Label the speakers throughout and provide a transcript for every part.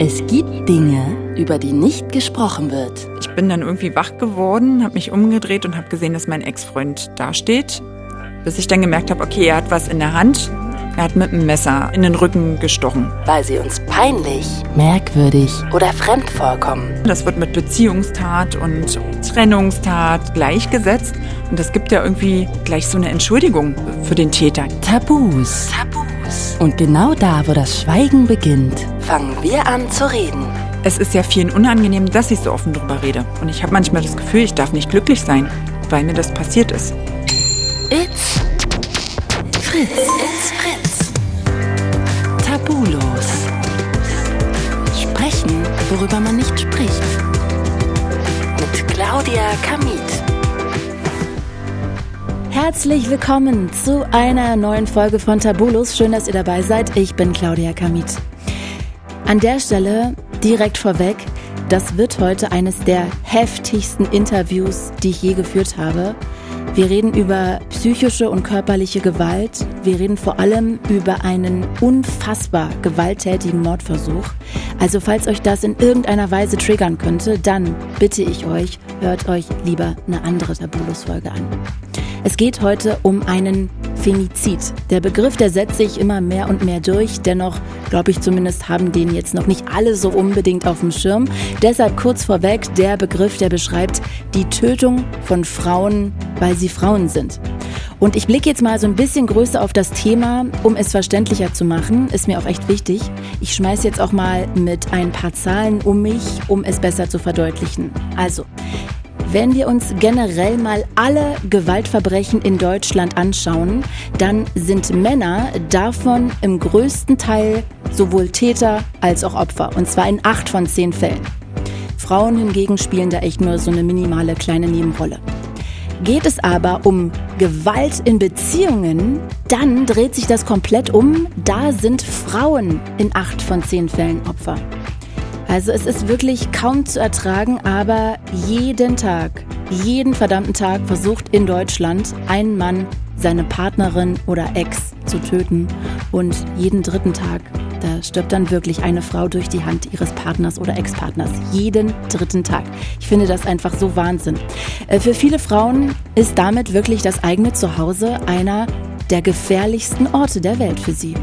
Speaker 1: Es gibt Dinge, über die nicht gesprochen wird.
Speaker 2: Ich bin dann irgendwie wach geworden, habe mich umgedreht und habe gesehen, dass mein Ex-Freund dasteht. Bis ich dann gemerkt habe, okay, er hat was in der Hand. Er hat mit einem Messer in den Rücken gestochen.
Speaker 1: Weil sie uns peinlich, merkwürdig oder fremd vorkommen.
Speaker 2: Das wird mit Beziehungstat und Trennungstat gleichgesetzt. Und das gibt ja irgendwie gleich so eine Entschuldigung für den Täter.
Speaker 1: Tabus. Tabus. Und genau da, wo das Schweigen beginnt, fangen wir an zu reden.
Speaker 2: Es ist ja vielen unangenehm, dass ich so offen drüber rede. Und ich habe manchmal das Gefühl, ich darf nicht glücklich sein, weil mir das passiert ist.
Speaker 1: It's Fritz. It's Fritz. Tabulos. Sprechen, worüber man nicht spricht. Mit Claudia Kamit. Herzlich willkommen zu einer neuen Folge von Tabulos. Schön, dass ihr dabei seid. Ich bin Claudia Kamit. An der Stelle direkt vorweg, das wird heute eines der heftigsten Interviews, die ich je geführt habe. Wir reden über psychische und körperliche Gewalt. Wir reden vor allem über einen unfassbar gewalttätigen Mordversuch. Also falls euch das in irgendeiner Weise triggern könnte, dann bitte ich euch, hört euch lieber eine andere Tabulos-Folge an. Es geht heute um einen Femizid. Der Begriff, der setzt sich immer mehr und mehr durch. Dennoch, glaube ich zumindest, haben den jetzt noch nicht alle so unbedingt auf dem Schirm. Deshalb kurz vorweg der Begriff, der beschreibt die Tötung von Frauen, weil sie Frauen sind. Und ich blicke jetzt mal so ein bisschen größer auf das Thema, um es verständlicher zu machen. Ist mir auch echt wichtig. Ich schmeiße jetzt auch mal mit ein paar Zahlen um mich, um es besser zu verdeutlichen. Also, wenn wir uns generell mal alle Gewaltverbrechen in Deutschland anschauen, dann sind Männer davon im größten Teil sowohl Täter als auch Opfer. Und zwar in acht von zehn Fällen. Frauen hingegen spielen da echt nur so eine minimale kleine Nebenrolle. Geht es aber um Gewalt in Beziehungen, dann dreht sich das komplett um. Da sind Frauen in acht von zehn Fällen Opfer. Also es ist wirklich kaum zu ertragen, aber jeden Tag, jeden verdammten Tag versucht in Deutschland ein Mann seine Partnerin oder Ex zu töten und jeden dritten Tag, da stirbt dann wirklich eine Frau durch die Hand ihres Partners oder Ex-Partners. Jeden dritten Tag. Ich finde das einfach so Wahnsinn. Äh, für viele Frauen ist damit wirklich das eigene Zuhause einer der gefährlichsten Orte der Welt für sie.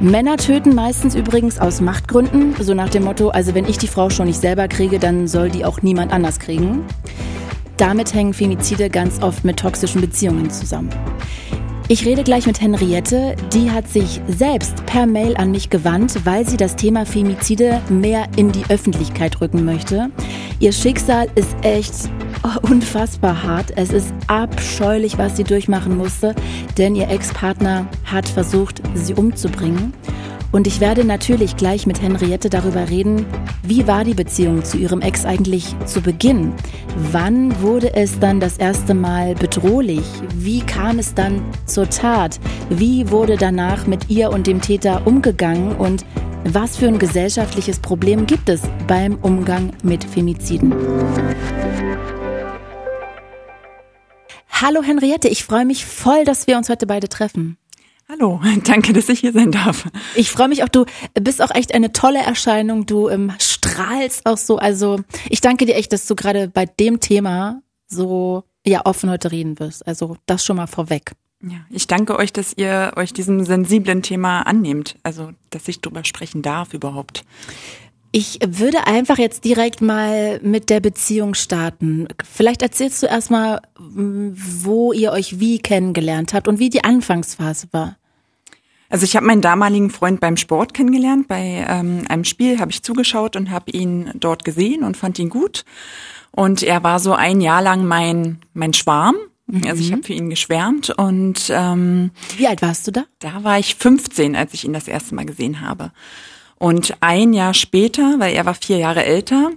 Speaker 1: Männer töten meistens übrigens aus Machtgründen, so nach dem Motto, also wenn ich die Frau schon nicht selber kriege, dann soll die auch niemand anders kriegen. Damit hängen Femizide ganz oft mit toxischen Beziehungen zusammen. Ich rede gleich mit Henriette, die hat sich selbst per Mail an mich gewandt, weil sie das Thema Femizide mehr in die Öffentlichkeit rücken möchte. Ihr Schicksal ist echt unfassbar hart. Es ist abscheulich, was sie durchmachen musste, denn ihr Ex-Partner hat versucht, sie umzubringen. Und ich werde natürlich gleich mit Henriette darüber reden, wie war die Beziehung zu ihrem Ex eigentlich zu Beginn? Wann wurde es dann das erste Mal bedrohlich? Wie kam es dann zur Tat? Wie wurde danach mit ihr und dem Täter umgegangen? Und was für ein gesellschaftliches Problem gibt es beim Umgang mit Femiziden? Hallo Henriette, ich freue mich voll, dass wir uns heute beide treffen.
Speaker 2: Hallo, danke, dass ich hier sein darf.
Speaker 1: Ich freue mich auch, du bist auch echt eine tolle Erscheinung, du ähm, strahlst auch so. Also ich danke dir echt, dass du gerade bei dem Thema so ja offen heute reden wirst. Also das schon mal vorweg.
Speaker 2: Ja, ich danke euch, dass ihr euch diesem sensiblen Thema annehmt. Also, dass ich drüber sprechen darf überhaupt.
Speaker 1: Ich würde einfach jetzt direkt mal mit der Beziehung starten. Vielleicht erzählst du erstmal, wo ihr euch wie kennengelernt habt und wie die Anfangsphase war.
Speaker 2: Also ich habe meinen damaligen Freund beim Sport kennengelernt. Bei ähm, einem Spiel habe ich zugeschaut und habe ihn dort gesehen und fand ihn gut. Und er war so ein Jahr lang mein mein Schwarm. Mhm. Also ich habe für ihn geschwärmt und ähm,
Speaker 1: wie alt warst du da?
Speaker 2: Da war ich 15, als ich ihn das erste Mal gesehen habe. Und ein Jahr später, weil er war vier Jahre älter,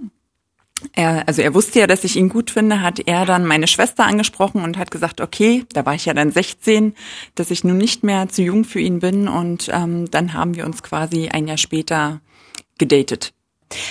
Speaker 2: er, also er wusste ja, dass ich ihn gut finde, hat er dann meine Schwester angesprochen und hat gesagt, okay, da war ich ja dann 16, dass ich nun nicht mehr zu jung für ihn bin und ähm, dann haben wir uns quasi ein Jahr später gedatet.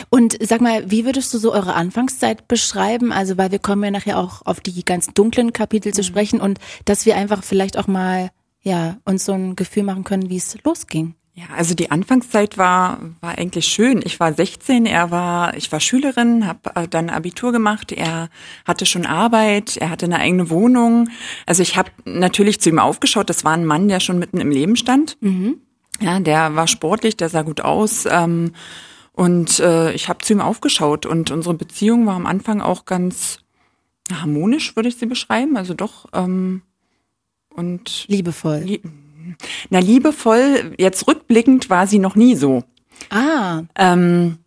Speaker 1: Und sag mal, wie würdest du so eure Anfangszeit beschreiben? Also, weil wir kommen ja nachher auch auf die ganz dunklen Kapitel zu mhm. sprechen und dass wir einfach vielleicht auch mal, ja, uns so ein Gefühl machen können, wie es losging.
Speaker 2: Ja, also die Anfangszeit war war eigentlich schön. Ich war 16, er war ich war Schülerin, habe dann Abitur gemacht. Er hatte schon Arbeit, er hatte eine eigene Wohnung. Also ich habe natürlich zu ihm aufgeschaut. Das war ein Mann, der schon mitten im Leben stand. Mhm. Ja, der war sportlich, der sah gut aus. Ähm, und äh, ich habe zu ihm aufgeschaut und unsere Beziehung war am Anfang auch ganz harmonisch, würde ich sie beschreiben. Also doch ähm, und
Speaker 1: liebevoll. Lie
Speaker 2: na, liebevoll, jetzt rückblickend war sie noch nie so.
Speaker 1: Ah.
Speaker 2: Ähm,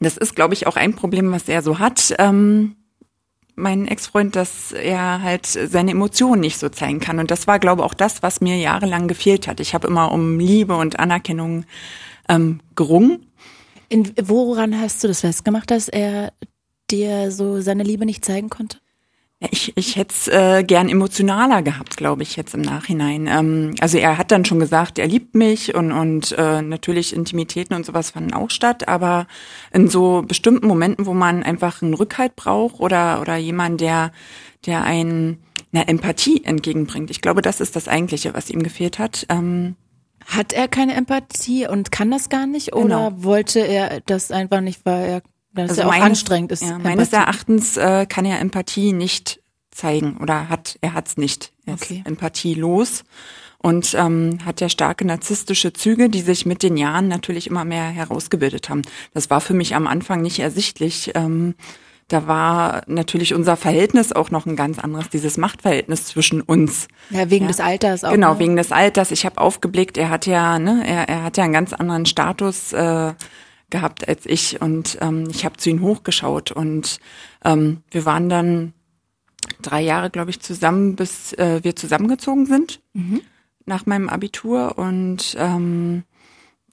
Speaker 2: das ist, glaube ich, auch ein Problem, was er so hat. Ähm, mein Ex-Freund, dass er halt seine Emotionen nicht so zeigen kann. Und das war, glaube ich, auch das, was mir jahrelang gefehlt hat. Ich habe immer um Liebe und Anerkennung ähm, gerungen.
Speaker 1: In, woran hast du das festgemacht, dass er dir so seine Liebe nicht zeigen konnte?
Speaker 2: Ich, ich hätte es äh, gern emotionaler gehabt, glaube ich, jetzt im Nachhinein. Ähm, also er hat dann schon gesagt, er liebt mich und, und äh, natürlich Intimitäten und sowas fanden auch statt, aber in so bestimmten Momenten, wo man einfach einen Rückhalt braucht oder, oder jemand, der, der einen eine Empathie entgegenbringt. Ich glaube, das ist das Eigentliche, was ihm gefehlt hat. Ähm,
Speaker 1: hat er keine Empathie und kann das gar nicht? Oder genau. wollte er das einfach nicht, weil er das also ja auch meines, anstrengend ist.
Speaker 2: Ja, meines Erachtens äh, kann er Empathie nicht zeigen oder hat er hat's nicht. Er okay. ist empathielos und ähm, hat ja starke narzisstische Züge, die sich mit den Jahren natürlich immer mehr herausgebildet haben. Das war für mich am Anfang nicht ersichtlich. Ähm, da war natürlich unser Verhältnis auch noch ein ganz anderes, dieses Machtverhältnis zwischen uns.
Speaker 1: Ja, wegen ja. des Alters auch.
Speaker 2: Genau, ne? wegen des Alters. Ich habe aufgeblickt, er hat ja, ne, er, er hat ja einen ganz anderen Status. Äh, gehabt als ich und ähm, ich habe zu ihm hochgeschaut und ähm, wir waren dann drei Jahre, glaube ich, zusammen, bis äh, wir zusammengezogen sind mhm. nach meinem Abitur und ähm,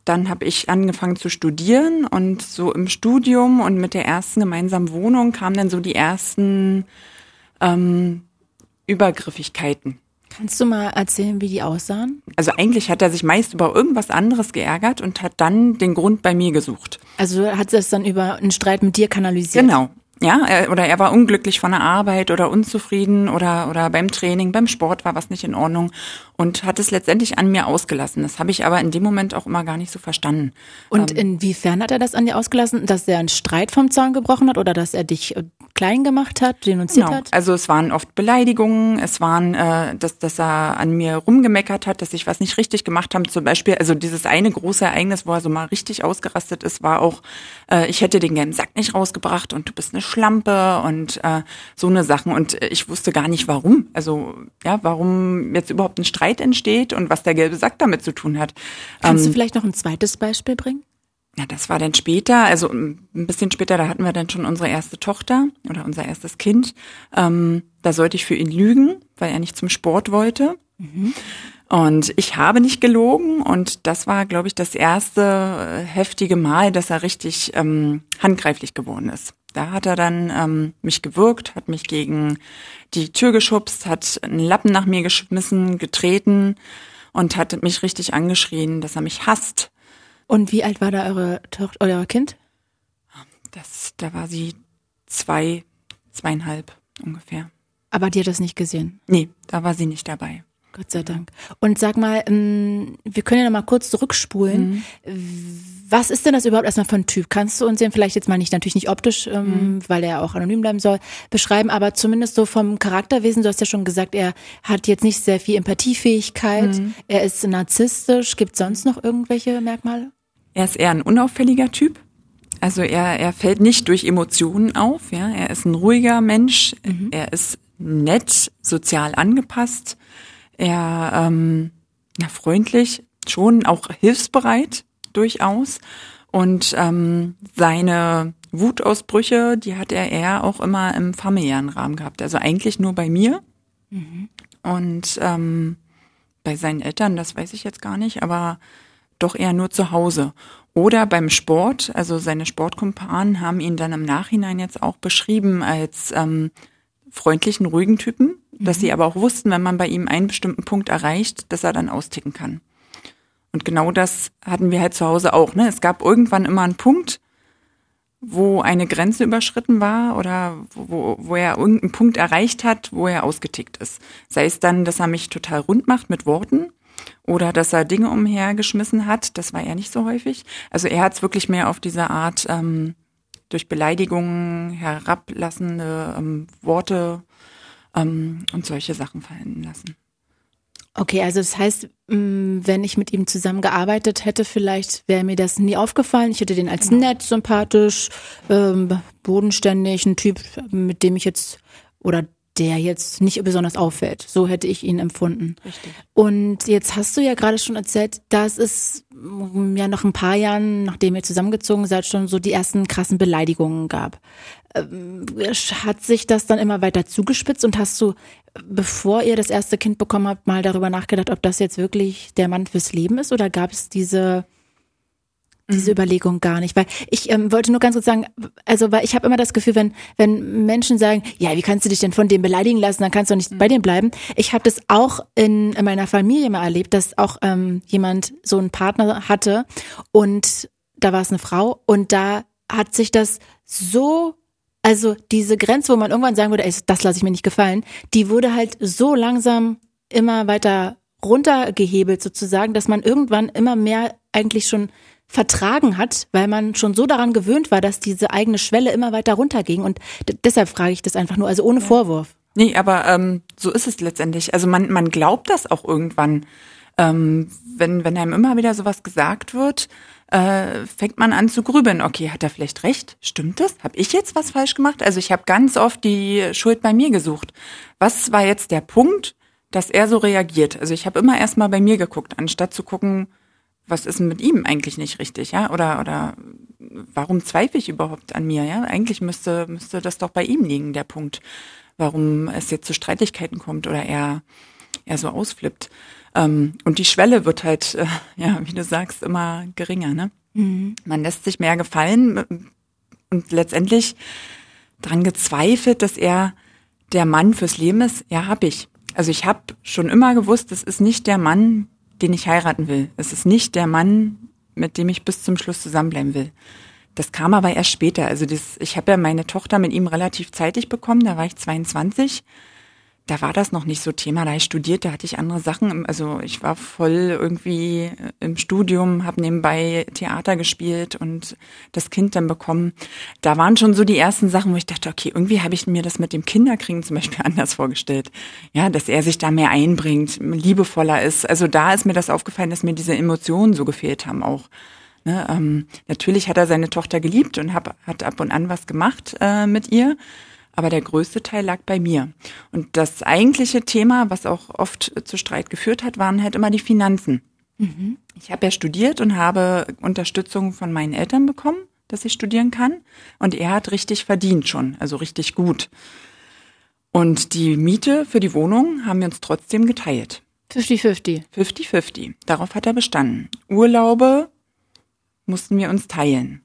Speaker 2: dann habe ich angefangen zu studieren und so im Studium und mit der ersten gemeinsamen Wohnung kamen dann so die ersten ähm, Übergriffigkeiten.
Speaker 1: Kannst du mal erzählen, wie die aussahen?
Speaker 2: Also eigentlich hat er sich meist über irgendwas anderes geärgert und hat dann den Grund bei mir gesucht.
Speaker 1: Also hat es dann über einen Streit mit dir kanalisiert?
Speaker 2: Genau. Ja, er, oder er war unglücklich von der Arbeit oder unzufrieden oder, oder beim Training, beim Sport war was nicht in Ordnung und hat es letztendlich an mir ausgelassen. Das habe ich aber in dem Moment auch immer gar nicht so verstanden.
Speaker 1: Und ähm, inwiefern hat er das an dir ausgelassen? Dass er einen Streit vom Zaun gebrochen hat oder dass er dich äh, klein gemacht hat, denunziert genau. hat?
Speaker 2: Also es waren oft Beleidigungen, es waren, äh, dass, dass er an mir rumgemeckert hat, dass ich was nicht richtig gemacht habe. Zum Beispiel, also dieses eine große Ereignis, wo er so mal richtig ausgerastet ist, war auch, äh, ich hätte den gelben Sack nicht rausgebracht und du bist eine Schlampe und äh, so eine Sachen. Und ich wusste gar nicht warum. Also ja, warum jetzt überhaupt ein Streit entsteht und was der gelbe Sack damit zu tun hat.
Speaker 1: Kannst ähm, du vielleicht noch ein zweites Beispiel bringen?
Speaker 2: Ja, das war dann später, also ein bisschen später, da hatten wir dann schon unsere erste Tochter oder unser erstes Kind. Ähm, da sollte ich für ihn lügen, weil er nicht zum Sport wollte. Mhm. Und ich habe nicht gelogen und das war, glaube ich, das erste äh, heftige Mal, dass er richtig ähm, handgreiflich geworden ist. Da hat er dann ähm, mich gewürgt, hat mich gegen die Tür geschubst, hat einen Lappen nach mir geschmissen, getreten und hat mich richtig angeschrien, dass er mich hasst.
Speaker 1: Und wie alt war da eure Tochter, euer Kind?
Speaker 2: Das, da war sie zwei, zweieinhalb ungefähr.
Speaker 1: Aber die hat das nicht gesehen?
Speaker 2: Nee, da war sie nicht dabei.
Speaker 1: Gott sei Dank. Und sag mal, ähm, wir können ja noch mal kurz zurückspulen. Mhm. Was ist denn das überhaupt erstmal für ein Typ? Kannst du uns den vielleicht jetzt mal nicht, natürlich nicht optisch, ähm, mhm. weil er auch anonym bleiben soll, beschreiben, aber zumindest so vom Charakterwesen, du hast ja schon gesagt, er hat jetzt nicht sehr viel Empathiefähigkeit, mhm. er ist narzisstisch. Gibt sonst noch irgendwelche Merkmale?
Speaker 2: Er ist eher ein unauffälliger Typ. Also er, er fällt nicht durch Emotionen auf, ja. Er ist ein ruhiger Mensch, mhm. er ist nett, sozial angepasst er ähm, ja, freundlich, schon auch hilfsbereit durchaus. Und ähm, seine Wutausbrüche, die hat er eher auch immer im familiären Rahmen gehabt. Also eigentlich nur bei mir. Mhm. Und ähm, bei seinen Eltern, das weiß ich jetzt gar nicht, aber doch eher nur zu Hause. Oder beim Sport, also seine Sportkumpanen haben ihn dann im Nachhinein jetzt auch beschrieben als ähm, freundlichen, ruhigen Typen, dass sie mhm. aber auch wussten, wenn man bei ihm einen bestimmten Punkt erreicht, dass er dann austicken kann. Und genau das hatten wir halt zu Hause auch. Ne? Es gab irgendwann immer einen Punkt, wo eine Grenze überschritten war oder wo, wo er irgendeinen Punkt erreicht hat, wo er ausgetickt ist. Sei es dann, dass er mich total rund macht mit Worten oder dass er Dinge umhergeschmissen hat. Das war er nicht so häufig. Also er hat es wirklich mehr auf diese Art ähm, durch Beleidigungen herablassende ähm, Worte ähm, und solche Sachen verhängen lassen.
Speaker 1: Okay, also das heißt, mm, wenn ich mit ihm zusammengearbeitet hätte, vielleicht wäre mir das nie aufgefallen. Ich hätte den als genau. nett, sympathisch, ähm, bodenständig, ein Typ, mit dem ich jetzt oder der jetzt nicht besonders auffällt. So hätte ich ihn empfunden.
Speaker 2: Richtig.
Speaker 1: Und jetzt hast du ja gerade schon erzählt, dass es mm, ja nach ein paar Jahren, nachdem ihr zusammengezogen seid, schon so die ersten krassen Beleidigungen gab. Ähm, hat sich das dann immer weiter zugespitzt und hast du, bevor ihr das erste Kind bekommen habt, mal darüber nachgedacht, ob das jetzt wirklich der Mann fürs Leben ist oder gab es diese diese mhm. Überlegung gar nicht, weil ich ähm, wollte nur ganz kurz sagen, also weil ich habe immer das Gefühl, wenn wenn Menschen sagen, ja, wie kannst du dich denn von dem beleidigen lassen, dann kannst du nicht mhm. bei dem bleiben. Ich habe das auch in, in meiner Familie mal erlebt, dass auch ähm, jemand so einen Partner hatte und da war es eine Frau und da hat sich das so also diese Grenze, wo man irgendwann sagen würde, ey, das lasse ich mir nicht gefallen, die wurde halt so langsam immer weiter runtergehebelt sozusagen, dass man irgendwann immer mehr eigentlich schon vertragen hat, weil man schon so daran gewöhnt war, dass diese eigene Schwelle immer weiter runterging. Und deshalb frage ich das einfach nur, also ohne ja. Vorwurf.
Speaker 2: Nee, aber ähm, so ist es letztendlich. Also man, man glaubt das auch irgendwann. Ähm, wenn, wenn einem immer wieder sowas gesagt wird, äh, fängt man an zu grübeln. Okay, hat er vielleicht recht? Stimmt das? Habe ich jetzt was falsch gemacht? Also ich habe ganz oft die Schuld bei mir gesucht. Was war jetzt der Punkt, dass er so reagiert? Also ich habe immer erst mal bei mir geguckt, anstatt zu gucken, was ist denn mit ihm eigentlich nicht richtig, ja? Oder, oder warum zweifle ich überhaupt an mir, ja? Eigentlich müsste, müsste das doch bei ihm liegen, der Punkt, warum es jetzt zu Streitigkeiten kommt oder er, er so ausflippt. Ähm, und die Schwelle wird halt, äh, ja, wie du sagst, immer geringer, ne? Mhm. Man lässt sich mehr gefallen und letztendlich dran gezweifelt, dass er der Mann fürs Leben ist. Ja, hab ich. Also ich habe schon immer gewusst, das ist nicht der Mann, den ich heiraten will. Es ist nicht der Mann, mit dem ich bis zum Schluss zusammenbleiben will. Das kam aber erst später. Also das, ich habe ja meine Tochter mit ihm relativ zeitig bekommen, da war ich 22 da war das noch nicht so Thema. Da ich studiert, da hatte ich andere Sachen. Also ich war voll irgendwie im Studium, habe nebenbei Theater gespielt und das Kind dann bekommen. Da waren schon so die ersten Sachen, wo ich dachte, okay, irgendwie habe ich mir das mit dem Kinderkriegen zum Beispiel anders vorgestellt. Ja, dass er sich da mehr einbringt, liebevoller ist. Also da ist mir das aufgefallen, dass mir diese Emotionen so gefehlt haben auch. Ne, ähm, natürlich hat er seine Tochter geliebt und hab, hat ab und an was gemacht äh, mit ihr aber der größte Teil lag bei mir. Und das eigentliche Thema, was auch oft zu Streit geführt hat, waren halt immer die Finanzen. Mhm. Ich habe ja studiert und habe Unterstützung von meinen Eltern bekommen, dass ich studieren kann. Und er hat richtig verdient schon, also richtig gut. Und die Miete für die Wohnung haben wir uns trotzdem geteilt.
Speaker 1: 50-50.
Speaker 2: 50-50. Darauf hat er bestanden. Urlaube mussten wir uns teilen.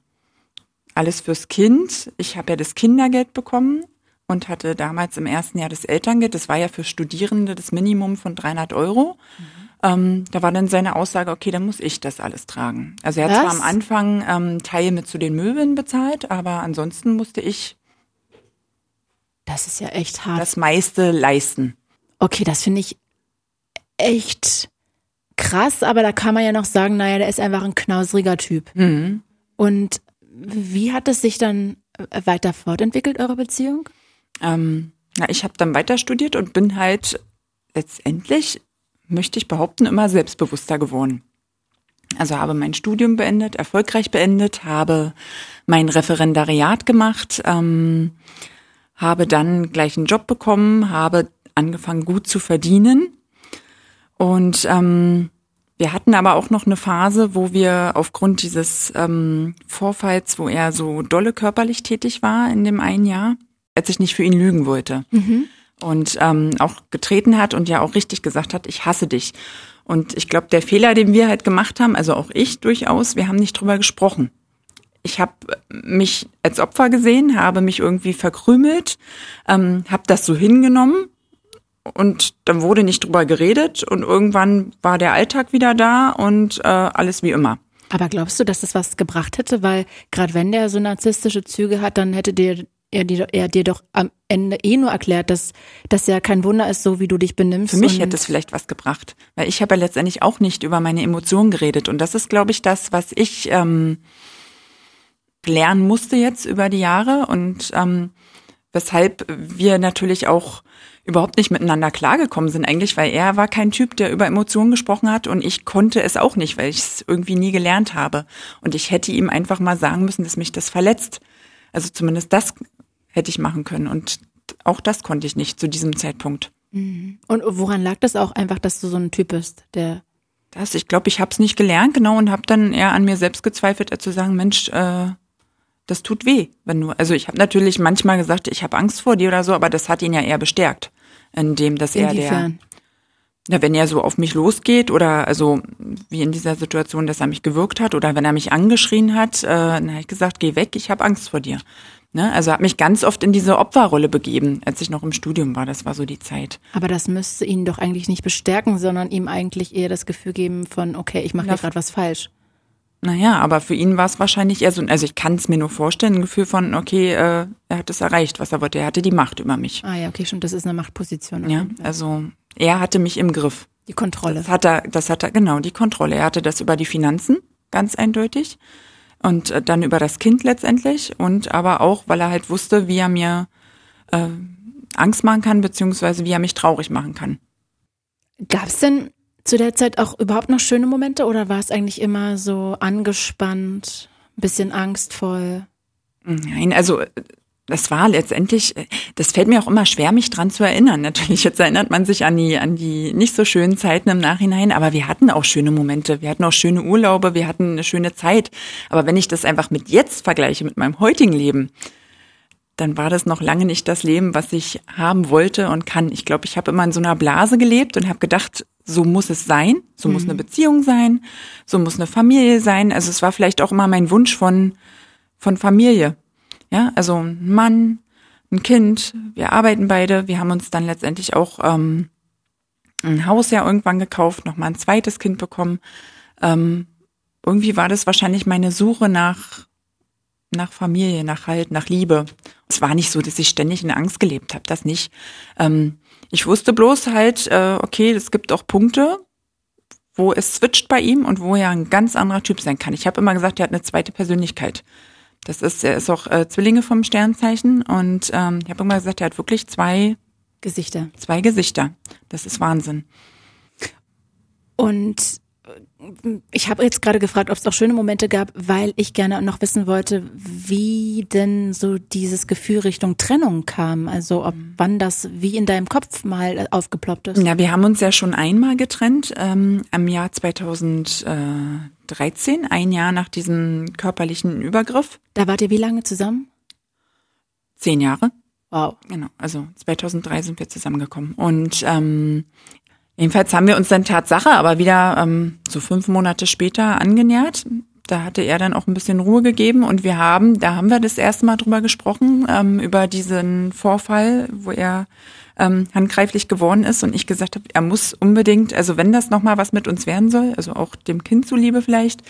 Speaker 2: Alles fürs Kind. Ich habe ja das Kindergeld bekommen und hatte damals im ersten Jahr das Elterngeld, das war ja für Studierende das Minimum von 300 Euro. Mhm. Ähm, da war dann seine Aussage, okay, dann muss ich das alles tragen. Also er hat Was? zwar am Anfang ähm, Teile mit zu den Möbeln bezahlt, aber ansonsten musste ich
Speaker 1: das ist ja echt hart.
Speaker 2: Das meiste leisten.
Speaker 1: Okay, das finde ich echt krass, aber da kann man ja noch sagen, naja, der ist einfach ein knausriger Typ. Mhm. Und wie hat es sich dann weiter fortentwickelt, eure Beziehung?
Speaker 2: Ähm, na, ich habe dann weiter studiert und bin halt letztendlich, möchte ich behaupten, immer selbstbewusster geworden. Also habe mein Studium beendet, erfolgreich beendet, habe mein Referendariat gemacht, ähm, habe dann gleich einen Job bekommen, habe angefangen gut zu verdienen und ähm, wir hatten aber auch noch eine Phase, wo wir aufgrund dieses ähm, Vorfalls, wo er so dolle körperlich tätig war in dem einen Jahr, als ich nicht für ihn lügen wollte. Mhm. Und ähm, auch getreten hat und ja auch richtig gesagt hat, ich hasse dich. Und ich glaube, der Fehler, den wir halt gemacht haben, also auch ich durchaus, wir haben nicht drüber gesprochen. Ich habe mich als Opfer gesehen, habe mich irgendwie verkrümelt, ähm, habe das so hingenommen und dann wurde nicht drüber geredet und irgendwann war der Alltag wieder da und äh, alles wie immer.
Speaker 1: Aber glaubst du, dass das was gebracht hätte? Weil gerade wenn der so narzisstische Züge hat, dann hätte dir er dir, er dir doch am Ende eh nur erklärt, dass das ja kein Wunder ist, so wie du dich benimmst.
Speaker 2: Für mich hätte es vielleicht was gebracht, weil ich habe ja letztendlich auch nicht über meine Emotionen geredet und das ist, glaube ich, das, was ich ähm, lernen musste jetzt über die Jahre und ähm, weshalb wir natürlich auch überhaupt nicht miteinander klargekommen sind eigentlich, weil er war kein Typ, der über Emotionen gesprochen hat und ich konnte es auch nicht, weil ich es irgendwie nie gelernt habe. Und ich hätte ihm einfach mal sagen müssen, dass mich das verletzt. Also zumindest das hätte ich machen können und auch das konnte ich nicht zu diesem Zeitpunkt.
Speaker 1: Mhm. Und woran lag das auch einfach, dass du so ein Typ bist, der
Speaker 2: das, ich glaube, ich habe es nicht gelernt, genau, und habe dann eher an mir selbst gezweifelt, als zu sagen, Mensch, äh, das tut weh, wenn du. Also ich habe natürlich manchmal gesagt, ich habe Angst vor dir oder so, aber das hat ihn ja eher bestärkt, indem dass er der. Ja, wenn er so auf mich losgeht oder also wie in dieser Situation, dass er mich gewirkt hat oder wenn er mich angeschrien hat, äh, dann habe ich gesagt, geh weg, ich habe Angst vor dir. Ne? Also habe mich ganz oft in diese Opferrolle begeben, als ich noch im Studium war. Das war so die Zeit.
Speaker 1: Aber das müsste ihn doch eigentlich nicht bestärken, sondern ihm eigentlich eher das Gefühl geben von, okay, ich mache gerade was falsch.
Speaker 2: Naja, aber für ihn war es wahrscheinlich eher so, also ich kann es mir nur vorstellen, ein Gefühl von, okay, äh, er hat es erreicht, was er wollte. Er hatte die Macht über mich.
Speaker 1: Ah ja, okay, schon, das ist eine Machtposition.
Speaker 2: Ja, also er hatte mich im Griff.
Speaker 1: Die Kontrolle.
Speaker 2: Das hat er, das hat er, genau, die Kontrolle. Er hatte das über die Finanzen, ganz eindeutig und äh, dann über das Kind letztendlich und aber auch, weil er halt wusste, wie er mir äh, Angst machen kann, beziehungsweise wie er mich traurig machen kann.
Speaker 1: Gab es denn zu der Zeit auch überhaupt noch schöne Momente oder war es eigentlich immer so angespannt, ein bisschen angstvoll?
Speaker 2: Nein, also das war letztendlich, das fällt mir auch immer schwer, mich dran zu erinnern. Natürlich, jetzt erinnert man sich an die, an die nicht so schönen Zeiten im Nachhinein, aber wir hatten auch schöne Momente, wir hatten auch schöne Urlaube, wir hatten eine schöne Zeit. Aber wenn ich das einfach mit jetzt vergleiche, mit meinem heutigen Leben, dann war das noch lange nicht das Leben, was ich haben wollte und kann. Ich glaube, ich habe immer in so einer Blase gelebt und habe gedacht, so muss es sein, so mhm. muss eine Beziehung sein, so muss eine Familie sein. Also es war vielleicht auch immer mein Wunsch von, von Familie. Ja, also ein Mann, ein Kind, wir arbeiten beide, wir haben uns dann letztendlich auch ähm, ein Haus ja irgendwann gekauft, nochmal ein zweites Kind bekommen. Ähm, irgendwie war das wahrscheinlich meine Suche nach, nach Familie, nach Halt, nach Liebe. Es war nicht so, dass ich ständig in Angst gelebt habe, das nicht. Ähm, ich wusste bloß halt, äh, okay, es gibt auch Punkte, wo es switcht bei ihm und wo er ein ganz anderer Typ sein kann. Ich habe immer gesagt, er hat eine zweite Persönlichkeit. Das ist, er ist auch äh, Zwillinge vom Sternzeichen und ähm, ich habe immer gesagt, er hat wirklich zwei
Speaker 1: Gesichter.
Speaker 2: Zwei Gesichter. Das ist Wahnsinn.
Speaker 1: Und ich habe jetzt gerade gefragt, ob es auch schöne Momente gab, weil ich gerne noch wissen wollte, wie denn so dieses Gefühl Richtung Trennung kam. Also ob mhm. wann das wie in deinem Kopf mal aufgeploppt ist.
Speaker 2: Ja, wir haben uns ja schon einmal getrennt ähm, im Jahr 2013, ein Jahr nach diesem körperlichen Übergriff.
Speaker 1: Da wart ihr wie lange zusammen?
Speaker 2: Zehn Jahre.
Speaker 1: Wow.
Speaker 2: Genau, also 2003 sind wir zusammengekommen. Und ähm, Jedenfalls haben wir uns dann Tatsache aber wieder ähm, so fünf Monate später angenähert. Da hatte er dann auch ein bisschen Ruhe gegeben und wir haben, da haben wir das erste Mal drüber gesprochen, ähm, über diesen Vorfall, wo er ähm, handgreiflich geworden ist und ich gesagt habe, er muss unbedingt, also wenn das nochmal was mit uns werden soll, also auch dem Kind zuliebe vielleicht,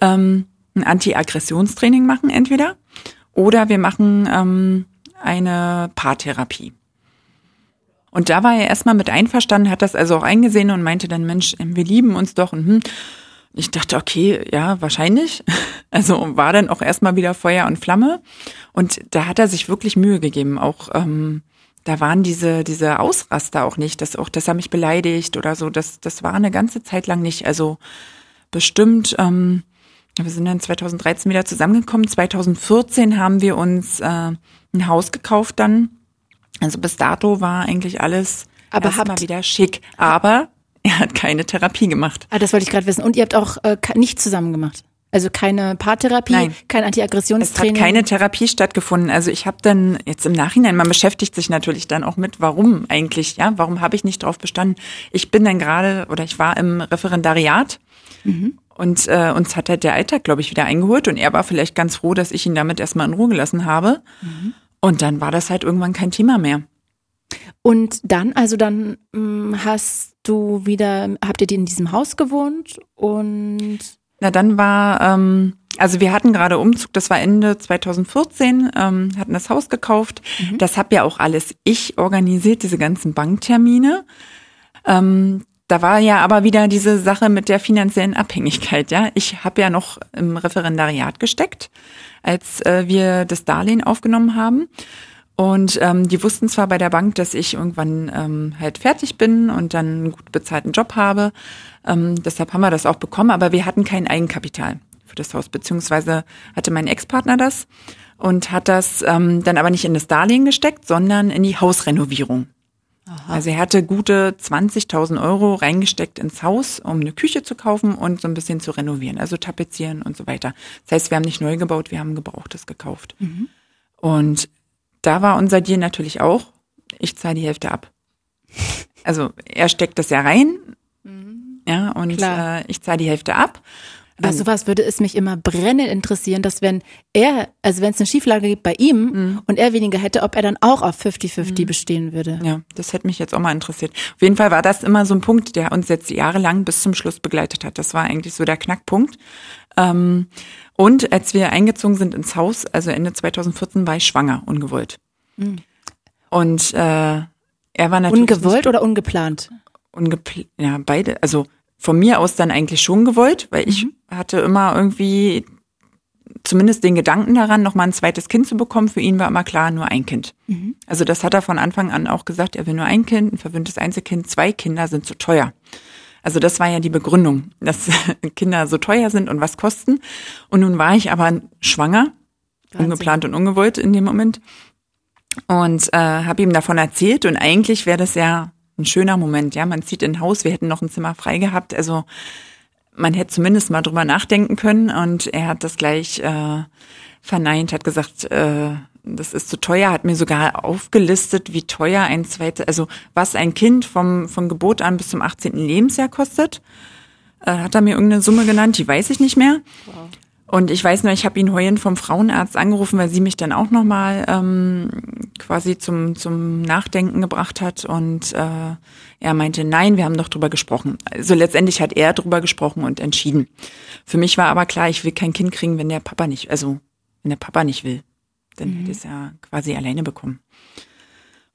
Speaker 2: ähm, ein Anti-Aggressionstraining machen entweder oder wir machen ähm, eine Paartherapie. Und da war er erstmal mit einverstanden, hat das also auch eingesehen und meinte dann, Mensch, wir lieben uns doch. Und hm. ich dachte, okay, ja, wahrscheinlich. Also war dann auch erstmal wieder Feuer und Flamme. Und da hat er sich wirklich Mühe gegeben. Auch ähm, da waren diese, diese Ausraster auch nicht, dass auch, dass er mich beleidigt oder so. Das, das war eine ganze Zeit lang nicht. Also bestimmt, ähm, wir sind dann 2013 wieder zusammengekommen. 2014 haben wir uns äh, ein Haus gekauft dann also bis dato war eigentlich alles
Speaker 1: aber
Speaker 2: mal wieder schick. Aber er hat keine Therapie gemacht.
Speaker 1: Ah, das wollte ich gerade wissen. Und ihr habt auch äh, nicht zusammen gemacht? Also keine Paartherapie, Nein. kein Antiaggressionstraining?
Speaker 2: Es hat keine Therapie stattgefunden. Also ich habe dann jetzt im Nachhinein, man beschäftigt sich natürlich dann auch mit, warum eigentlich, ja, warum habe ich nicht drauf bestanden? Ich bin dann gerade oder ich war im Referendariat mhm. und äh, uns hat halt der Alltag, glaube ich, wieder eingeholt und er war vielleicht ganz froh, dass ich ihn damit erstmal in Ruhe gelassen habe. Mhm. Und dann war das halt irgendwann kein Thema mehr.
Speaker 1: Und dann, also dann hm, hast du wieder, habt ihr in diesem Haus gewohnt und
Speaker 2: na, dann war, ähm, Also wir hatten gerade Umzug, das war Ende 2014, ähm, hatten das Haus gekauft. Mhm. Das habe ja auch alles ich organisiert, diese ganzen Banktermine. Ähm, da war ja aber wieder diese Sache mit der finanziellen Abhängigkeit. Ja, ich habe ja noch im Referendariat gesteckt, als äh, wir das Darlehen aufgenommen haben. Und ähm, die wussten zwar bei der Bank, dass ich irgendwann ähm, halt fertig bin und dann einen gut bezahlten Job habe. Ähm, deshalb haben wir das auch bekommen, aber wir hatten kein Eigenkapital für das Haus, beziehungsweise hatte mein Ex-Partner das und hat das ähm, dann aber nicht in das Darlehen gesteckt, sondern in die Hausrenovierung. Aha. Also er hatte gute 20.000 Euro reingesteckt ins Haus, um eine Küche zu kaufen und so ein bisschen zu renovieren, also tapezieren und so weiter. Das heißt, wir haben nicht neu gebaut, wir haben Gebrauchtes gekauft. Mhm. Und da war unser Deal natürlich auch, ich zahle die Hälfte ab. Also er steckt das ja rein, mhm. ja, und äh, ich zahle die Hälfte ab.
Speaker 1: Bei sowas würde es mich immer brennend interessieren, dass wenn er, also wenn es eine Schieflage gibt bei ihm mhm. und er weniger hätte, ob er dann auch auf 50-50 mhm. bestehen würde.
Speaker 2: Ja, das hätte mich jetzt auch mal interessiert. Auf jeden Fall war das immer so ein Punkt, der uns jetzt jahrelang bis zum Schluss begleitet hat. Das war eigentlich so der Knackpunkt. Ähm, und als wir eingezogen sind ins Haus, also Ende 2014, war ich schwanger, ungewollt. Mhm. Und äh, er war natürlich.
Speaker 1: Ungewollt oder ungeplant?
Speaker 2: Ungeplant, ja, beide. Also von mir aus dann eigentlich schon gewollt, weil ich mhm. Hatte immer irgendwie zumindest den Gedanken daran, noch mal ein zweites Kind zu bekommen. Für ihn war immer klar, nur ein Kind. Mhm. Also das hat er von Anfang an auch gesagt, er will nur ein Kind, ein verwöhntes Einzelkind, zwei Kinder sind zu teuer. Also das war ja die Begründung, dass Kinder so teuer sind und was kosten. Und nun war ich aber schwanger, Wahnsinn. ungeplant und ungewollt in dem Moment und äh, habe ihm davon erzählt und eigentlich wäre das ja ein schöner Moment. Ja, man zieht in ein Haus, wir hätten noch ein Zimmer frei gehabt. Also man hätte zumindest mal drüber nachdenken können. Und er hat das gleich äh, verneint, hat gesagt, äh, das ist zu teuer, hat mir sogar aufgelistet, wie teuer ein zweites, also was ein Kind vom, von Geburt an bis zum 18. Lebensjahr kostet. Äh, hat er mir irgendeine Summe genannt, die weiß ich nicht mehr. Wow. Und ich weiß nur, ich habe ihn heulend vom Frauenarzt angerufen, weil sie mich dann auch nochmal ähm, quasi zum, zum Nachdenken gebracht hat. Und äh, er meinte, nein, wir haben doch drüber gesprochen. Also letztendlich hat er drüber gesprochen und entschieden. Für mich war aber klar, ich will kein Kind kriegen, wenn der Papa nicht, also wenn der Papa nicht will. Dann mhm. hätte ich es ja quasi alleine bekommen.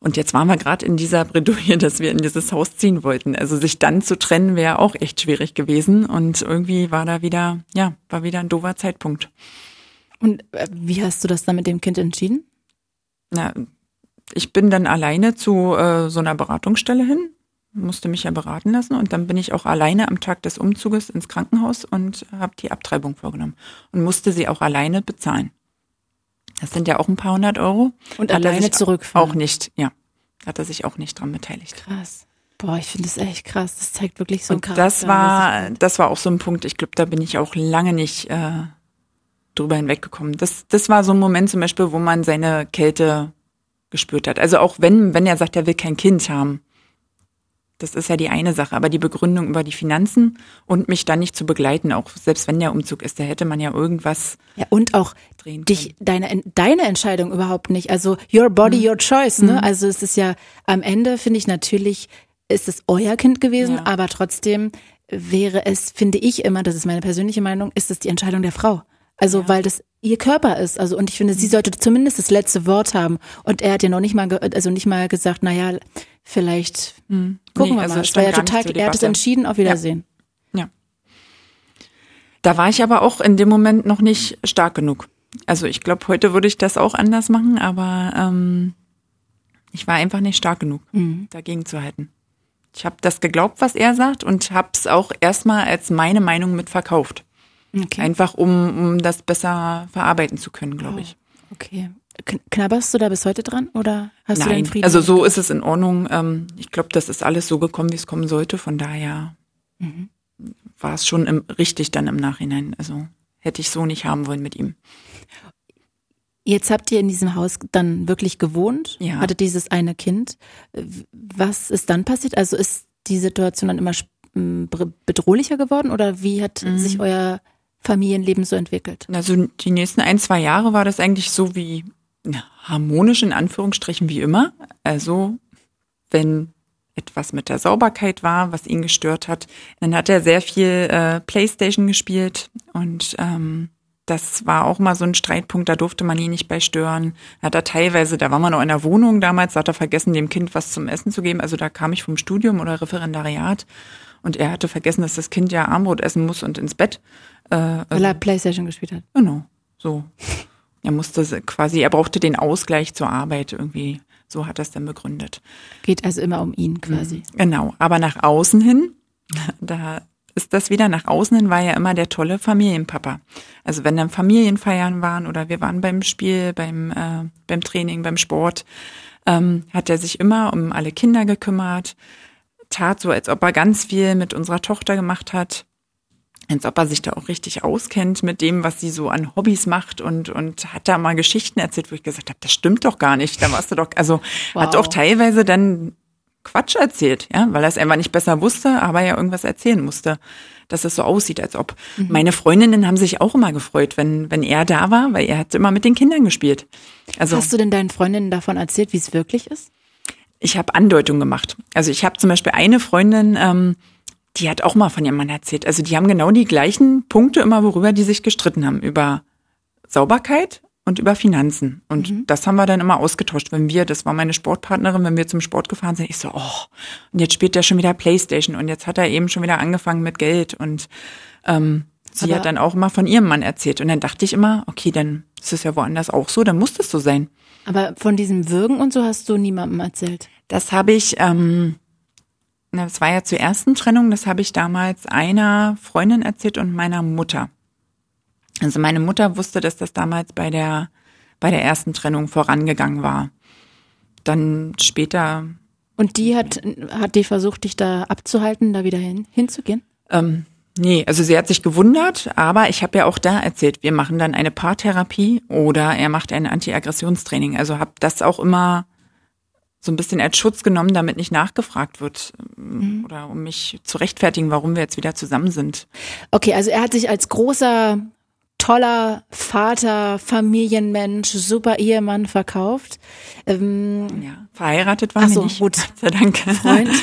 Speaker 2: Und jetzt waren wir gerade in dieser Bredouille, dass wir in dieses Haus ziehen wollten. Also sich dann zu trennen wäre auch echt schwierig gewesen. Und irgendwie war da wieder, ja, war wieder ein doofer Zeitpunkt.
Speaker 1: Und äh, wie hast du das dann mit dem Kind entschieden?
Speaker 2: Na, ich bin dann alleine zu äh, so einer Beratungsstelle hin, musste mich ja beraten lassen und dann bin ich auch alleine am Tag des Umzuges ins Krankenhaus und habe die Abtreibung vorgenommen und musste sie auch alleine bezahlen. Das sind ja auch ein paar hundert Euro.
Speaker 1: Und hat alleine zurückfahren.
Speaker 2: Auch nicht, ja. Hat er sich auch nicht dran beteiligt.
Speaker 1: Krass. Boah, ich finde das echt krass. Das zeigt wirklich so
Speaker 2: ein Charakter. Das war, das war auch so ein Punkt. Ich glaube, da bin ich auch lange nicht äh, drüber hinweggekommen. Das, das war so ein Moment zum Beispiel, wo man seine Kälte gespürt hat. Also auch wenn, wenn er sagt, er will kein Kind haben, das ist ja die eine Sache, aber die Begründung über die Finanzen und mich dann nicht zu begleiten, auch selbst wenn der Umzug ist, da hätte man ja irgendwas.
Speaker 1: Ja, und auch dich, deine, deine Entscheidung überhaupt nicht. Also your body, mhm. your choice, ne? Mhm. Also es ist ja am Ende, finde ich natürlich, ist es euer Kind gewesen, ja. aber trotzdem wäre es, finde ich immer, das ist meine persönliche Meinung, ist es die Entscheidung der Frau. Also ja. weil das ihr Körper ist. Also und ich finde, sie mhm. sollte zumindest das letzte Wort haben. Und er hat ja noch nicht mal, also nicht mal gesagt, naja, vielleicht hm. gucken nee, wir also mal. Es war ja total, er hat es entschieden, auf Wiedersehen.
Speaker 2: Ja. ja. Da war ich aber auch in dem Moment noch nicht stark genug. Also ich glaube, heute würde ich das auch anders machen, aber ähm, ich war einfach nicht stark genug, mhm. dagegen zu halten. Ich habe das geglaubt, was er sagt und habe es auch erstmal als meine Meinung mitverkauft. Okay. Einfach um, um das besser verarbeiten zu können, glaube ich.
Speaker 1: Oh, okay. Knabberst du da bis heute dran oder hast
Speaker 2: Nein,
Speaker 1: du den Frieden?
Speaker 2: Also so ist es in Ordnung. Ähm, ich glaube, das ist alles so gekommen, wie es kommen sollte. Von daher mhm. war es schon im, richtig dann im Nachhinein. Also hätte ich so nicht haben wollen mit ihm.
Speaker 1: Jetzt habt ihr in diesem Haus dann wirklich gewohnt, ja. hattet dieses eine Kind. Was ist dann passiert? Also ist die Situation dann immer bedrohlicher geworden oder wie hat mhm. sich euer Familienleben so entwickelt?
Speaker 2: Also die nächsten ein, zwei Jahre war das eigentlich so wie harmonisch in Anführungsstrichen wie immer. Also wenn etwas mit der Sauberkeit war, was ihn gestört hat, dann hat er sehr viel äh, Playstation gespielt und ähm, das war auch mal so ein Streitpunkt, da durfte man ihn nicht bei stören. Hat er teilweise, da war man noch in der Wohnung damals, da hat er vergessen, dem Kind was zum Essen zu geben. Also da kam ich vom Studium oder Referendariat und er hatte vergessen, dass das Kind ja Armbrot essen muss und ins Bett.
Speaker 1: Äh, Weil er also Playstation gespielt hat.
Speaker 2: Genau, so. Er musste quasi, er brauchte den Ausgleich zur Arbeit irgendwie. So hat er es dann begründet.
Speaker 1: Geht also immer um ihn quasi.
Speaker 2: Mhm. Genau, aber nach außen hin, da ist das wieder nach außen hin war ja immer der tolle Familienpapa. Also wenn dann Familienfeiern waren oder wir waren beim Spiel, beim, äh, beim Training, beim Sport, ähm, hat er sich immer um alle Kinder gekümmert, tat so, als ob er ganz viel mit unserer Tochter gemacht hat, als ob er sich da auch richtig auskennt mit dem, was sie so an Hobbys macht und, und hat da mal Geschichten erzählt, wo ich gesagt habe, das stimmt doch gar nicht. Da warst du doch, also wow. hat auch teilweise dann Quatsch erzählt, ja, weil er es einfach nicht besser wusste, aber ja irgendwas erzählen musste, dass es so aussieht, als ob. Mhm. Meine Freundinnen haben sich auch immer gefreut, wenn, wenn er da war, weil er hat immer mit den Kindern gespielt.
Speaker 1: Also, Hast du denn deinen Freundinnen davon erzählt, wie es wirklich ist?
Speaker 2: Ich habe Andeutungen gemacht. Also ich habe zum Beispiel eine Freundin, ähm, die hat auch mal von ihrem Mann erzählt. Also die haben genau die gleichen Punkte immer, worüber die sich gestritten haben. Über Sauberkeit und über Finanzen. Und mhm. das haben wir dann immer ausgetauscht. Wenn wir, das war meine Sportpartnerin, wenn wir zum Sport gefahren sind, ich so, oh, und jetzt spielt er schon wieder Playstation und jetzt hat er eben schon wieder angefangen mit Geld und ähm, sie Aber hat dann auch immer von ihrem Mann erzählt. Und dann dachte ich immer, okay, dann ist es ja woanders auch so, dann muss das so sein.
Speaker 1: Aber von diesem Würgen und so hast du niemandem erzählt?
Speaker 2: Das habe ich, ähm, das war ja zur ersten Trennung, das habe ich damals einer Freundin erzählt und meiner Mutter. Also meine Mutter wusste, dass das damals bei der, bei der ersten Trennung vorangegangen war. Dann später.
Speaker 1: Und die hat, hat die versucht, dich da abzuhalten, da wieder hin, hinzugehen?
Speaker 2: Ähm, nee, also sie hat sich gewundert, aber ich habe ja auch da erzählt, wir machen dann eine Paartherapie oder er macht ein Anti-Aggressionstraining. Also habe das auch immer so ein bisschen als Schutz genommen, damit nicht nachgefragt wird mhm. oder um mich zu rechtfertigen, warum wir jetzt wieder zusammen sind.
Speaker 1: Okay, also er hat sich als großer toller Vater, Familienmensch, super Ehemann verkauft.
Speaker 2: Ähm, ja, verheiratet war so, nicht.
Speaker 1: gut. Sei Dank. Freund.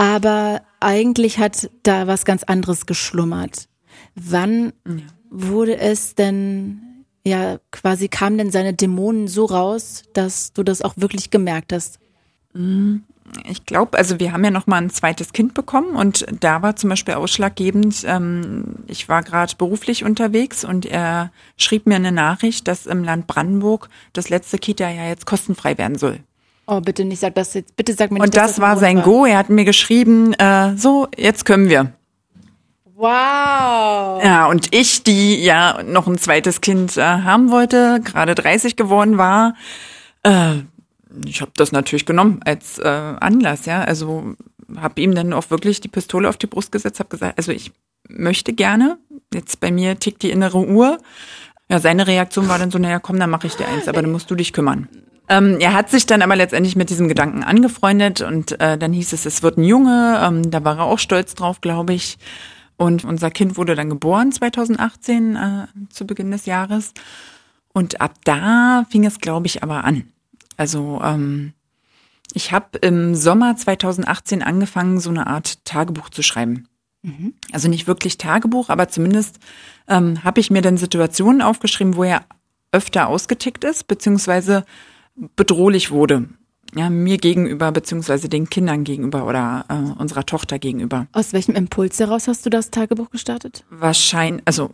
Speaker 1: Aber eigentlich hat da was ganz anderes geschlummert. Wann ja. wurde es denn, ja, quasi kamen denn seine Dämonen so raus, dass du das auch wirklich gemerkt hast?
Speaker 2: Mhm ich glaube, also wir haben ja noch mal ein zweites Kind bekommen und da war zum Beispiel ausschlaggebend, ähm, ich war gerade beruflich unterwegs und er schrieb mir eine Nachricht, dass im Land Brandenburg das letzte Kita ja jetzt kostenfrei werden soll.
Speaker 1: Oh, bitte nicht, sag das jetzt, bitte sag mir nicht.
Speaker 2: Und das, das war sein. Go, er hat mir geschrieben, äh, so, jetzt können wir.
Speaker 1: Wow.
Speaker 2: Ja, und ich, die ja noch ein zweites Kind äh, haben wollte, gerade 30 geworden war, äh, ich habe das natürlich genommen als äh, Anlass, ja. Also habe ihm dann auch wirklich die Pistole auf die Brust gesetzt, habe gesagt, also ich möchte gerne. Jetzt bei mir tickt die innere Uhr. Ja, seine Reaktion war dann so, naja, komm, dann mache ich dir eins, aber dann musst du dich kümmern. Ähm, er hat sich dann aber letztendlich mit diesem Gedanken angefreundet und äh, dann hieß es, es wird ein Junge. Ähm, da war er auch stolz drauf, glaube ich. Und unser Kind wurde dann geboren 2018 äh, zu Beginn des Jahres. Und ab da fing es, glaube ich, aber an. Also ähm, ich habe im Sommer 2018 angefangen, so eine Art Tagebuch zu schreiben. Mhm. Also nicht wirklich Tagebuch, aber zumindest ähm, habe ich mir dann Situationen aufgeschrieben, wo er öfter ausgetickt ist, beziehungsweise bedrohlich wurde. Ja, mir gegenüber, beziehungsweise den Kindern gegenüber oder äh, unserer Tochter gegenüber.
Speaker 1: Aus welchem Impuls heraus hast du das Tagebuch gestartet?
Speaker 2: Wahrscheinlich, also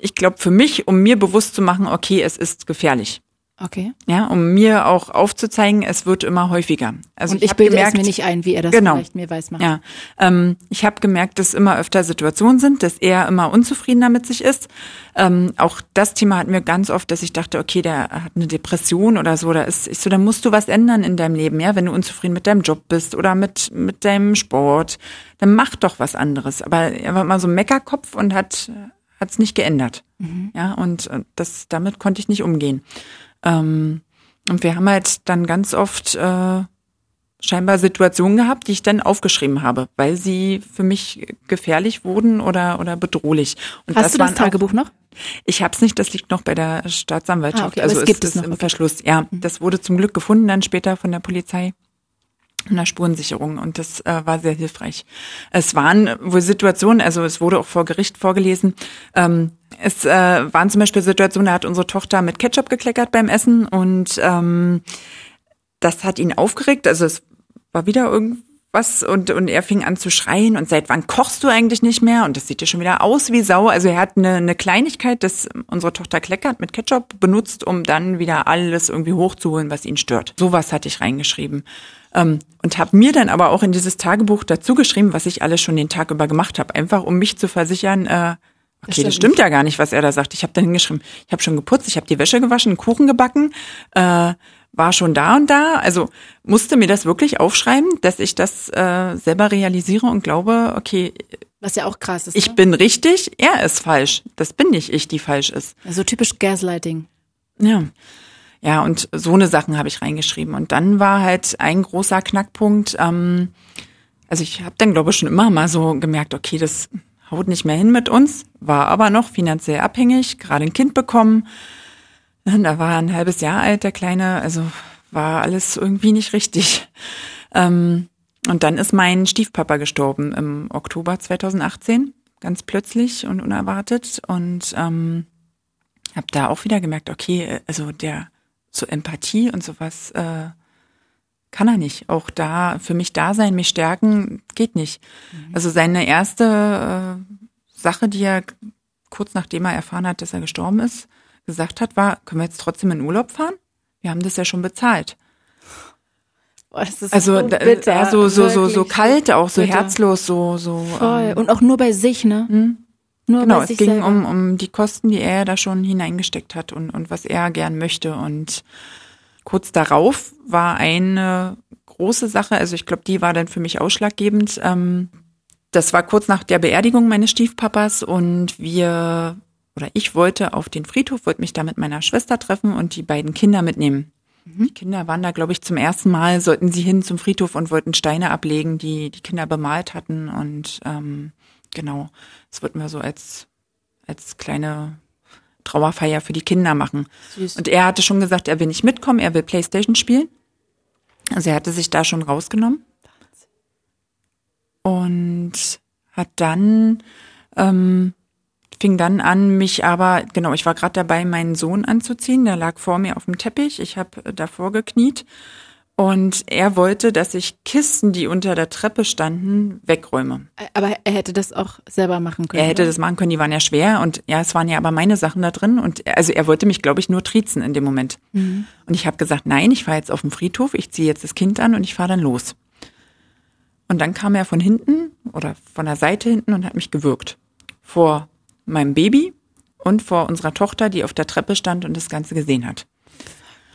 Speaker 2: ich glaube für mich, um mir bewusst zu machen, okay, es ist gefährlich.
Speaker 1: Okay.
Speaker 2: Ja, um mir auch aufzuzeigen, es wird immer häufiger.
Speaker 1: Also Und ich, ich bilde gemerkt, es mir nicht ein, wie er das genau, vielleicht mir weiß macht.
Speaker 2: Ja, ähm, ich habe gemerkt, dass immer öfter Situationen sind, dass er immer unzufriedener mit sich ist. Ähm, auch das Thema hatten wir ganz oft, dass ich dachte, okay, der hat eine Depression oder so. Da ist ich so, da musst du was ändern in deinem Leben, ja, wenn du unzufrieden mit deinem Job bist oder mit mit deinem Sport, dann mach doch was anderes. Aber er war immer so ein Meckerkopf und hat hat's nicht geändert. Mhm. Ja, und äh, das damit konnte ich nicht umgehen. Ähm, und wir haben halt dann ganz oft äh, scheinbar Situationen gehabt, die ich dann aufgeschrieben habe, weil sie für mich gefährlich wurden oder oder bedrohlich.
Speaker 1: Und Hast das du das Tagebuch auch, noch?
Speaker 2: Ich habe es nicht, das liegt noch bei der Staatsanwaltschaft.
Speaker 1: Ah, okay, also es gibt es,
Speaker 2: es noch, im. Verschluss. Ja, mhm. das wurde zum Glück gefunden dann später von der Polizei. Einer Spurensicherung und das äh, war sehr hilfreich. Es waren wohl Situationen, also es wurde auch vor Gericht vorgelesen, ähm, es äh, waren zum Beispiel Situationen, da hat unsere Tochter mit Ketchup gekleckert beim Essen und ähm, das hat ihn aufgeregt, also es war wieder irgendwas und, und er fing an zu schreien und seit wann kochst du eigentlich nicht mehr und das sieht ja schon wieder aus wie Sau. Also er hat eine, eine Kleinigkeit, das unsere Tochter kleckert mit Ketchup benutzt, um dann wieder alles irgendwie hochzuholen, was ihn stört. Sowas hatte ich reingeschrieben. Ähm, und habe mir dann aber auch in dieses Tagebuch dazu geschrieben, was ich alles schon den Tag über gemacht habe, einfach um mich zu versichern, äh, okay, das stimmt ja gar nicht, was er da sagt. Ich habe dann hingeschrieben, ich habe schon geputzt, ich habe die Wäsche gewaschen, einen Kuchen gebacken, äh, war schon da und da. Also musste mir das wirklich aufschreiben, dass ich das äh, selber realisiere und glaube, okay,
Speaker 1: was ja auch krass ist.
Speaker 2: Ich
Speaker 1: ne?
Speaker 2: bin richtig, er ist falsch. Das bin nicht ich, die falsch ist.
Speaker 1: Also typisch Gaslighting.
Speaker 2: Ja. Ja, und so eine Sachen habe ich reingeschrieben. Und dann war halt ein großer Knackpunkt. Ähm, also ich habe dann, glaube ich, schon immer mal so gemerkt, okay, das haut nicht mehr hin mit uns, war aber noch finanziell abhängig, gerade ein Kind bekommen. Da war ein halbes Jahr alt, der Kleine, also war alles irgendwie nicht richtig. Ähm, und dann ist mein Stiefpapa gestorben im Oktober 2018, ganz plötzlich und unerwartet. Und ähm, habe da auch wieder gemerkt, okay, also der so Empathie und sowas äh, kann er nicht. Auch da für mich da sein, mich stärken, geht nicht. Mhm. Also seine erste äh, Sache, die er kurz nachdem er erfahren hat, dass er gestorben ist, gesagt hat, war, können wir jetzt trotzdem in Urlaub fahren? Wir haben das ja schon bezahlt.
Speaker 1: Boah,
Speaker 2: also
Speaker 1: so, bitter,
Speaker 2: ja, so so so so kalt, auch so
Speaker 1: bitter.
Speaker 2: herzlos, so so.
Speaker 1: Voll.
Speaker 2: Ähm,
Speaker 1: Und auch nur bei sich, ne?
Speaker 2: hm?
Speaker 1: Nur
Speaker 2: Genau, es ging
Speaker 1: selber.
Speaker 2: um, um die Kosten, die er da schon hineingesteckt hat und, und was er gern möchte. Und kurz darauf war eine große Sache, also ich glaube, die war dann für mich ausschlaggebend. Ähm, das war kurz nach der Beerdigung meines Stiefpapas und wir oder ich wollte auf den Friedhof, wollte mich da mit meiner Schwester treffen und die beiden Kinder mitnehmen. Die Kinder waren da, glaube ich, zum ersten Mal, sollten sie hin zum Friedhof und wollten Steine ablegen, die die Kinder bemalt hatten. Und ähm, genau, das wollten wir so als, als kleine Trauerfeier für die Kinder machen.
Speaker 1: Süß.
Speaker 2: Und er hatte schon gesagt, er will nicht mitkommen, er will Playstation spielen. Also er hatte sich da schon rausgenommen. Und hat dann, ähm, fing dann an, mich aber, genau, ich war gerade dabei, meinen Sohn anzuziehen. Der lag vor mir auf dem Teppich. Ich habe davor gekniet. Und er wollte, dass ich Kisten, die unter der Treppe standen, wegräume.
Speaker 1: Aber er hätte das auch selber machen können.
Speaker 2: Er hätte
Speaker 1: oder?
Speaker 2: das machen können, die waren ja schwer und ja, es waren ja aber meine Sachen da drin und also er wollte mich, glaube ich, nur triezen in dem Moment. Und ich habe gesagt, nein, ich fahre jetzt auf den Friedhof, ich ziehe jetzt das Kind an und ich fahre dann los. Und dann kam er von hinten oder von der Seite hinten und hat mich gewürgt. Vor meinem Baby und vor unserer Tochter, die auf der Treppe stand und das Ganze gesehen hat.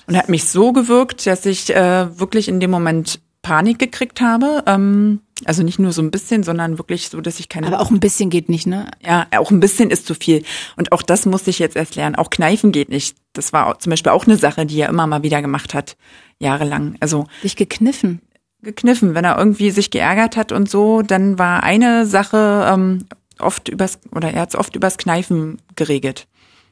Speaker 2: Und hat mich so gewirkt, dass ich äh, wirklich in dem Moment Panik gekriegt habe. Ähm, also nicht nur so ein bisschen, sondern wirklich so, dass ich keine
Speaker 1: Aber auch ein bisschen geht nicht, ne?
Speaker 2: ja, auch ein bisschen ist zu viel. Und auch das musste ich jetzt erst lernen. Auch kneifen geht nicht. Das war zum Beispiel auch eine Sache, die er immer mal wieder gemacht hat, jahrelang. Also
Speaker 1: Dich gekniffen.
Speaker 2: gekniffen, wenn er irgendwie sich geärgert hat und so, dann war eine Sache ähm, oft übers, oder er hat es oft übers Kneifen geregelt.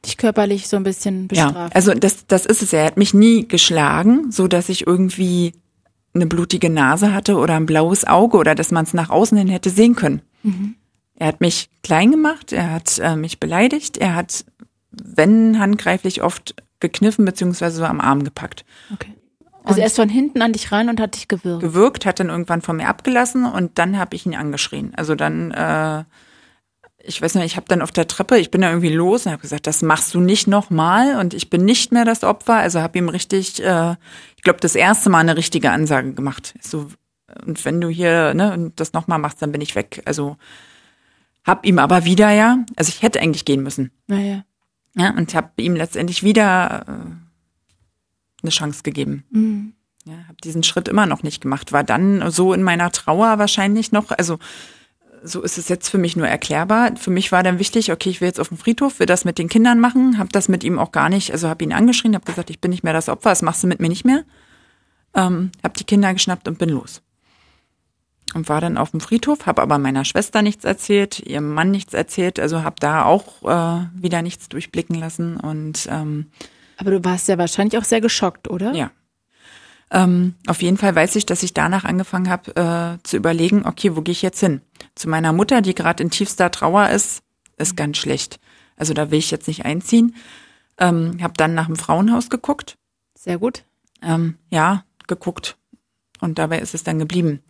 Speaker 1: Dich körperlich so ein bisschen
Speaker 2: Ja,
Speaker 1: bestraft.
Speaker 2: also das, das ist es. Er hat mich nie geschlagen, so dass ich irgendwie eine blutige Nase hatte oder ein blaues Auge oder dass man es nach außen hin hätte sehen können. Er hat mich klein gemacht, er hat äh, mich beleidigt, er hat, wenn handgreiflich, oft gekniffen beziehungsweise so am Arm gepackt.
Speaker 1: okay. Also er ist von hinten an dich ran und hat dich gewürgt.
Speaker 2: Gewirkt, hat dann irgendwann von mir abgelassen und dann habe ich ihn angeschrien. Also dann, äh, ich weiß nicht, ich habe dann auf der Treppe, ich bin da irgendwie los und habe gesagt, das machst du nicht nochmal und ich bin nicht mehr das Opfer. Also habe ihm richtig, äh, ich glaube, das erste Mal eine richtige Ansage gemacht. So, und wenn du hier ne, das nochmal machst, dann bin ich weg. Also hab ihm aber wieder ja, also ich hätte eigentlich gehen müssen.
Speaker 1: Naja.
Speaker 2: Ja, und habe ihm letztendlich wieder äh, eine Chance gegeben.
Speaker 1: Mhm.
Speaker 2: Ja, habe diesen Schritt immer noch nicht gemacht. War dann so in meiner Trauer wahrscheinlich noch, also so ist es jetzt für mich nur erklärbar. Für mich war dann wichtig, okay, ich will jetzt auf den Friedhof, will das mit den Kindern machen, habe das mit ihm auch gar nicht, also habe ihn angeschrien, habe gesagt, ich bin nicht mehr das Opfer, das machst du mit mir nicht mehr. Ähm, habe die Kinder geschnappt und bin los. Und war dann auf dem Friedhof, habe aber meiner Schwester nichts erzählt, ihrem Mann nichts erzählt, also habe da auch äh, wieder nichts durchblicken lassen und ähm,
Speaker 1: Aber du warst ja wahrscheinlich auch sehr geschockt, oder?
Speaker 2: ja. Ähm, auf jeden Fall weiß ich, dass ich danach angefangen habe äh, zu überlegen, okay, wo gehe ich jetzt hin? Zu meiner Mutter, die gerade in tiefster Trauer ist, ist ganz schlecht. Also da will ich jetzt nicht einziehen. Ähm, habe dann nach dem Frauenhaus geguckt.
Speaker 1: Sehr gut.
Speaker 2: Ähm, ja, geguckt. Und dabei ist es dann geblieben.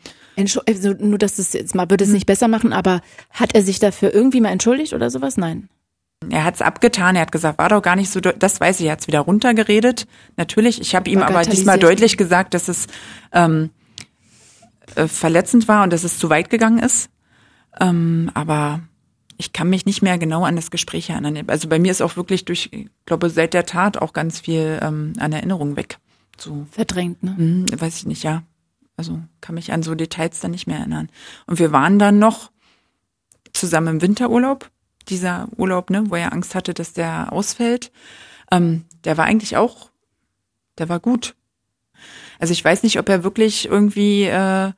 Speaker 1: also nur, dass es jetzt mal würde es nicht besser machen, aber hat er sich dafür irgendwie mal entschuldigt oder sowas? Nein.
Speaker 2: Er hat es abgetan, er hat gesagt, war doch gar nicht so, das weiß ich, er hat wieder runtergeredet. Natürlich, ich habe ihm aber diesmal deutlich gesagt, dass es ähm, äh, verletzend war und dass es zu weit gegangen ist. Ähm, aber ich kann mich nicht mehr genau an das Gespräch erinnern. Also bei mir ist auch wirklich durch, ich glaube, seit der Tat auch ganz viel ähm, an Erinnerungen weg. So.
Speaker 1: Verdrängt, ne?
Speaker 2: Mh, weiß ich nicht, ja. Also kann mich an so Details dann nicht mehr erinnern. Und wir waren dann noch zusammen im Winterurlaub. Dieser Urlaub, ne, wo er Angst hatte, dass der ausfällt. Ähm, der war eigentlich auch, der war gut. Also ich weiß nicht, ob er wirklich irgendwie äh,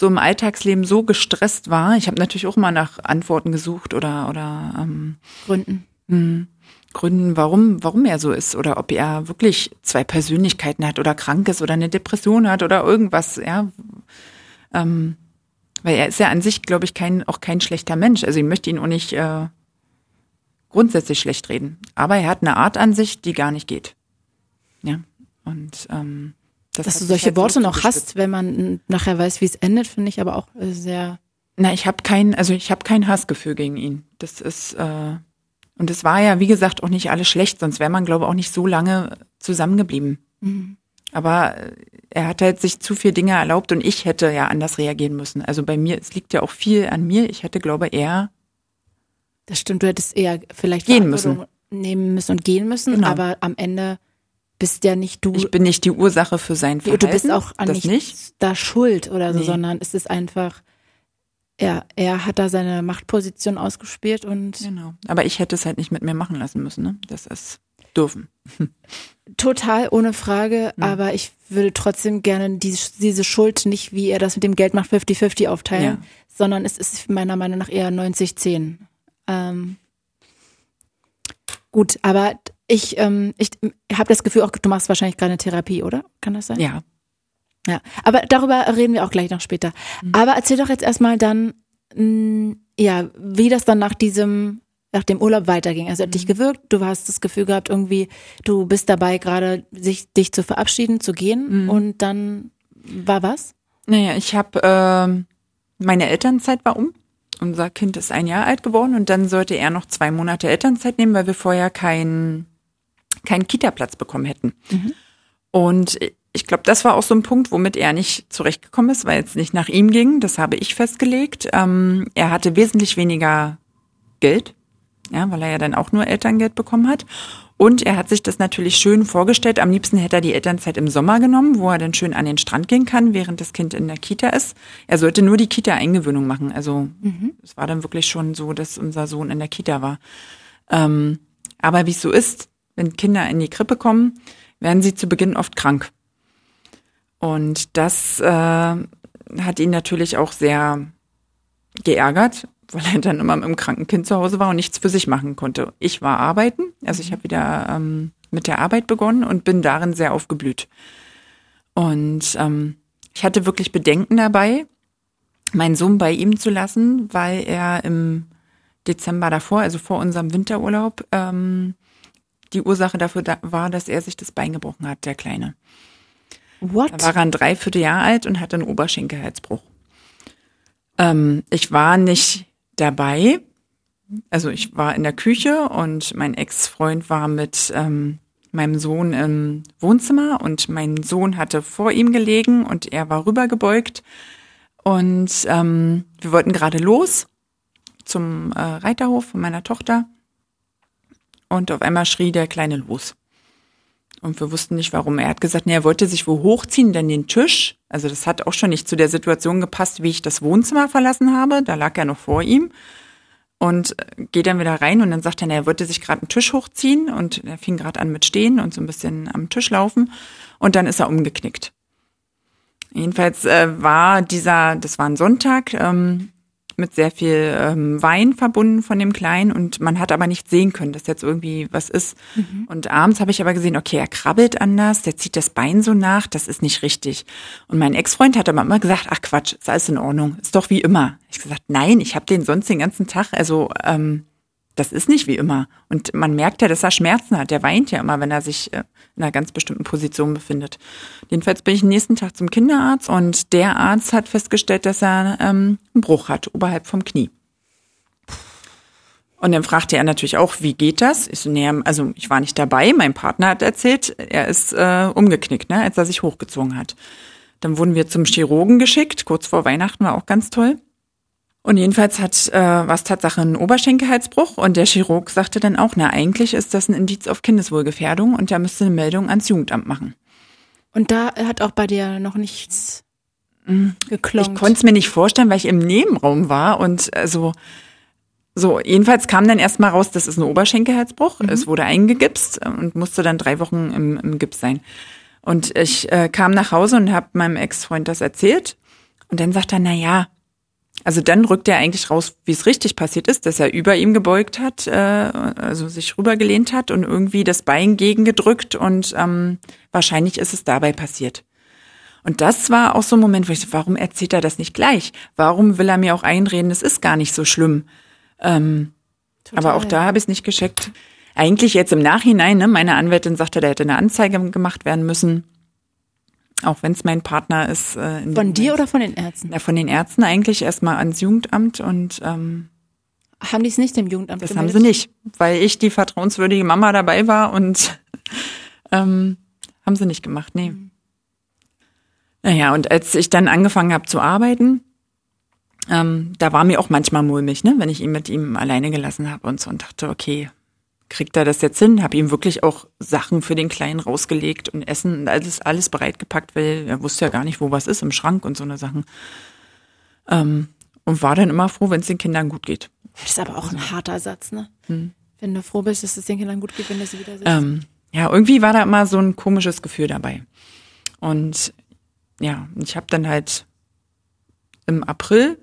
Speaker 2: so im Alltagsleben so gestresst war. Ich habe natürlich auch mal nach Antworten gesucht oder oder ähm,
Speaker 1: Gründen.
Speaker 2: Mh, Gründen, warum warum er so ist oder ob er wirklich zwei Persönlichkeiten hat oder krank ist oder eine Depression hat oder irgendwas. Ja, ähm, weil er ist ja an sich, glaube ich, kein auch kein schlechter Mensch. Also ich möchte ihn auch nicht äh, grundsätzlich schlecht reden, aber er hat eine Art an sich, die gar nicht geht. Ja und ähm,
Speaker 1: das Dass du solche halt Worte noch hast, wenn man nachher weiß, wie es endet, finde ich aber auch äh, sehr.
Speaker 2: Na, ich habe kein, also ich habe kein Hassgefühl gegen ihn. Das ist äh, und es war ja, wie gesagt, auch nicht alles schlecht, sonst wäre man, glaube ich, auch nicht so lange zusammengeblieben. Mhm. Aber äh, er hat halt sich zu viel Dinge erlaubt und ich hätte ja anders reagieren müssen. Also bei mir, es liegt ja auch viel an mir. Ich hätte, glaube eher.
Speaker 1: Das stimmt, du hättest eher vielleicht
Speaker 2: gehen müssen.
Speaker 1: nehmen müssen und gehen müssen, genau. aber am Ende bist ja nicht du.
Speaker 2: Ich bin nicht die Ursache für sein Verhalten.
Speaker 1: Du bist auch an nicht, nicht, da schuld oder so, nee. sondern es ist einfach, ja, er hat da seine Machtposition ausgespielt und.
Speaker 2: Genau. Aber ich hätte es halt nicht mit mir machen lassen müssen, ne? Das ist dürfen.
Speaker 1: Total ohne Frage, ja. aber ich würde trotzdem gerne die, diese Schuld nicht, wie er das mit dem Geld macht, 50-50 aufteilen, ja. sondern es ist meiner Meinung nach eher 90-10. Ähm, gut, aber ich, ähm, ich habe das Gefühl, auch du machst wahrscheinlich gerade eine Therapie, oder? Kann das sein?
Speaker 2: Ja.
Speaker 1: Ja, aber darüber reden wir auch gleich noch später. Mhm. Aber erzähl doch jetzt erstmal dann, mh, mm, ja, wie das dann nach diesem, nach dem Urlaub weiterging. Also hat mhm. dich gewirkt, du hast das Gefühl gehabt, irgendwie, du bist dabei gerade, sich dich zu verabschieden, zu gehen. Mhm. Und dann war was?
Speaker 2: Naja, ich habe äh, meine Elternzeit war um. Unser Kind ist ein Jahr alt geworden und dann sollte er noch zwei Monate Elternzeit nehmen, weil wir vorher kein keinen Kita-Platz bekommen hätten. Mhm. Und ich glaube, das war auch so ein Punkt, womit er nicht zurechtgekommen ist, weil es nicht nach ihm ging. Das habe ich festgelegt. Ähm, er hatte wesentlich weniger Geld, ja, weil er ja dann auch nur Elterngeld bekommen hat. Und er hat sich das natürlich schön vorgestellt. Am liebsten hätte er die Elternzeit im Sommer genommen, wo er dann schön an den Strand gehen kann, während das Kind in der Kita ist. Er sollte nur die Kita-Eingewöhnung machen. Also mhm. es war dann wirklich schon so, dass unser Sohn in der Kita war. Ähm, aber wie es so ist, wenn Kinder in die Krippe kommen, werden sie zu Beginn oft krank. Und das äh, hat ihn natürlich auch sehr geärgert, weil er dann immer mit dem kranken Kind zu Hause war und nichts für sich machen konnte. Ich war arbeiten, also ich habe wieder ähm, mit der Arbeit begonnen und bin darin sehr aufgeblüht. Und ähm, ich hatte wirklich Bedenken dabei, meinen Sohn bei ihm zu lassen, weil er im Dezember davor, also vor unserem Winterurlaub, ähm, die Ursache dafür da war, dass er sich das Bein gebrochen hat, der Kleine.
Speaker 1: What?
Speaker 2: Da war er ein Dreivierteljahr alt und hatte einen Oberschenkelhalsbruch. Ähm, ich war nicht dabei. Also ich war in der Küche und mein Ex-Freund war mit ähm, meinem Sohn im Wohnzimmer und mein Sohn hatte vor ihm gelegen und er war rübergebeugt. Und ähm, wir wollten gerade los zum äh, Reiterhof von meiner Tochter. Und auf einmal schrie der Kleine los. Und wir wussten nicht warum. Er hat gesagt, nee, er wollte sich wo hochziehen, dann den Tisch. Also das hat auch schon nicht zu der Situation gepasst, wie ich das Wohnzimmer verlassen habe. Da lag er noch vor ihm. Und äh, geht dann wieder rein und dann sagt er, er wollte sich gerade einen Tisch hochziehen und er fing gerade an mit Stehen und so ein bisschen am Tisch laufen. Und dann ist er umgeknickt. Jedenfalls äh, war dieser, das war ein Sonntag, ähm, mit sehr viel ähm, Wein verbunden von dem Kleinen und man hat aber nicht sehen können, dass jetzt irgendwie was ist. Mhm. Und abends habe ich aber gesehen, okay, er krabbelt anders, der zieht das Bein so nach, das ist nicht richtig. Und mein Ex-Freund hat aber immer gesagt, ach Quatsch, ist alles in Ordnung, ist doch wie immer. Ich gesagt, nein, ich habe den sonst den ganzen Tag, also ähm, das ist nicht wie immer. Und man merkt ja, dass er Schmerzen hat. Der weint ja immer, wenn er sich äh, in einer ganz bestimmten Position befindet. Jedenfalls bin ich nächsten Tag zum Kinderarzt und der Arzt hat festgestellt, dass er ähm, einen Bruch hat, oberhalb vom Knie. Und dann fragte er natürlich auch, wie geht das? Ich so, nee, also ich war nicht dabei, mein Partner hat erzählt, er ist äh, umgeknickt, ne, als er sich hochgezogen hat. Dann wurden wir zum Chirurgen geschickt, kurz vor Weihnachten war auch ganz toll. Und jedenfalls hat äh, was Tatsache ein Oberschenkelhalsbruch und der Chirurg sagte dann auch, na eigentlich ist das ein Indiz auf Kindeswohlgefährdung und er müsste eine Meldung ans Jugendamt machen.
Speaker 1: Und da hat auch bei dir noch nichts geklongt.
Speaker 2: Ich konnte es mir nicht vorstellen, weil ich im Nebenraum war und äh, so so, jedenfalls kam dann erstmal raus, das ist ein Oberschenkelhalsbruch. Mhm. Es wurde eingegipst und musste dann drei Wochen im, im Gips sein. Und ich äh, kam nach Hause und habe meinem Ex-Freund das erzählt. Und dann sagt er, na ja, also dann rückt er eigentlich raus, wie es richtig passiert ist, dass er über ihm gebeugt hat, äh, also sich rübergelehnt hat und irgendwie das Bein gegengedrückt und ähm, wahrscheinlich ist es dabei passiert. Und das war auch so ein Moment, wo ich, warum erzählt er das nicht gleich? Warum will er mir auch einreden, es ist gar nicht so schlimm? Ähm, aber auch da habe ich es nicht gescheckt. Eigentlich jetzt im Nachhinein, ne, meine Anwältin sagte, da hätte eine Anzeige gemacht werden müssen. Auch wenn es mein Partner ist.
Speaker 1: Äh, von dir oder von den Ärzten?
Speaker 2: Ja, von den Ärzten eigentlich erstmal ans Jugendamt und ähm,
Speaker 1: haben die es nicht im Jugendamt
Speaker 2: Das gemeldet? haben sie nicht, weil ich die vertrauenswürdige Mama dabei war und ähm, haben sie nicht gemacht, nee. Mhm. Naja, und als ich dann angefangen habe zu arbeiten, ähm, da war mir auch manchmal mulmig, ne, wenn ich ihn mit ihm alleine gelassen habe und so und dachte, okay, kriegt er das jetzt hin? Habe ihm wirklich auch Sachen für den Kleinen rausgelegt und Essen und alles, alles bereitgepackt, weil er wusste ja gar nicht, wo was ist im Schrank und so eine Sachen. Ähm, und war dann immer froh, wenn es den Kindern gut geht.
Speaker 1: Das ist aber auch ein harter Satz, ne? Hm. Wenn du froh bist, dass es den Kindern gut geht, wenn du sie wieder siehst.
Speaker 2: Ähm, ja, irgendwie war da immer so ein komisches Gefühl dabei. Und ja, ich habe dann halt im April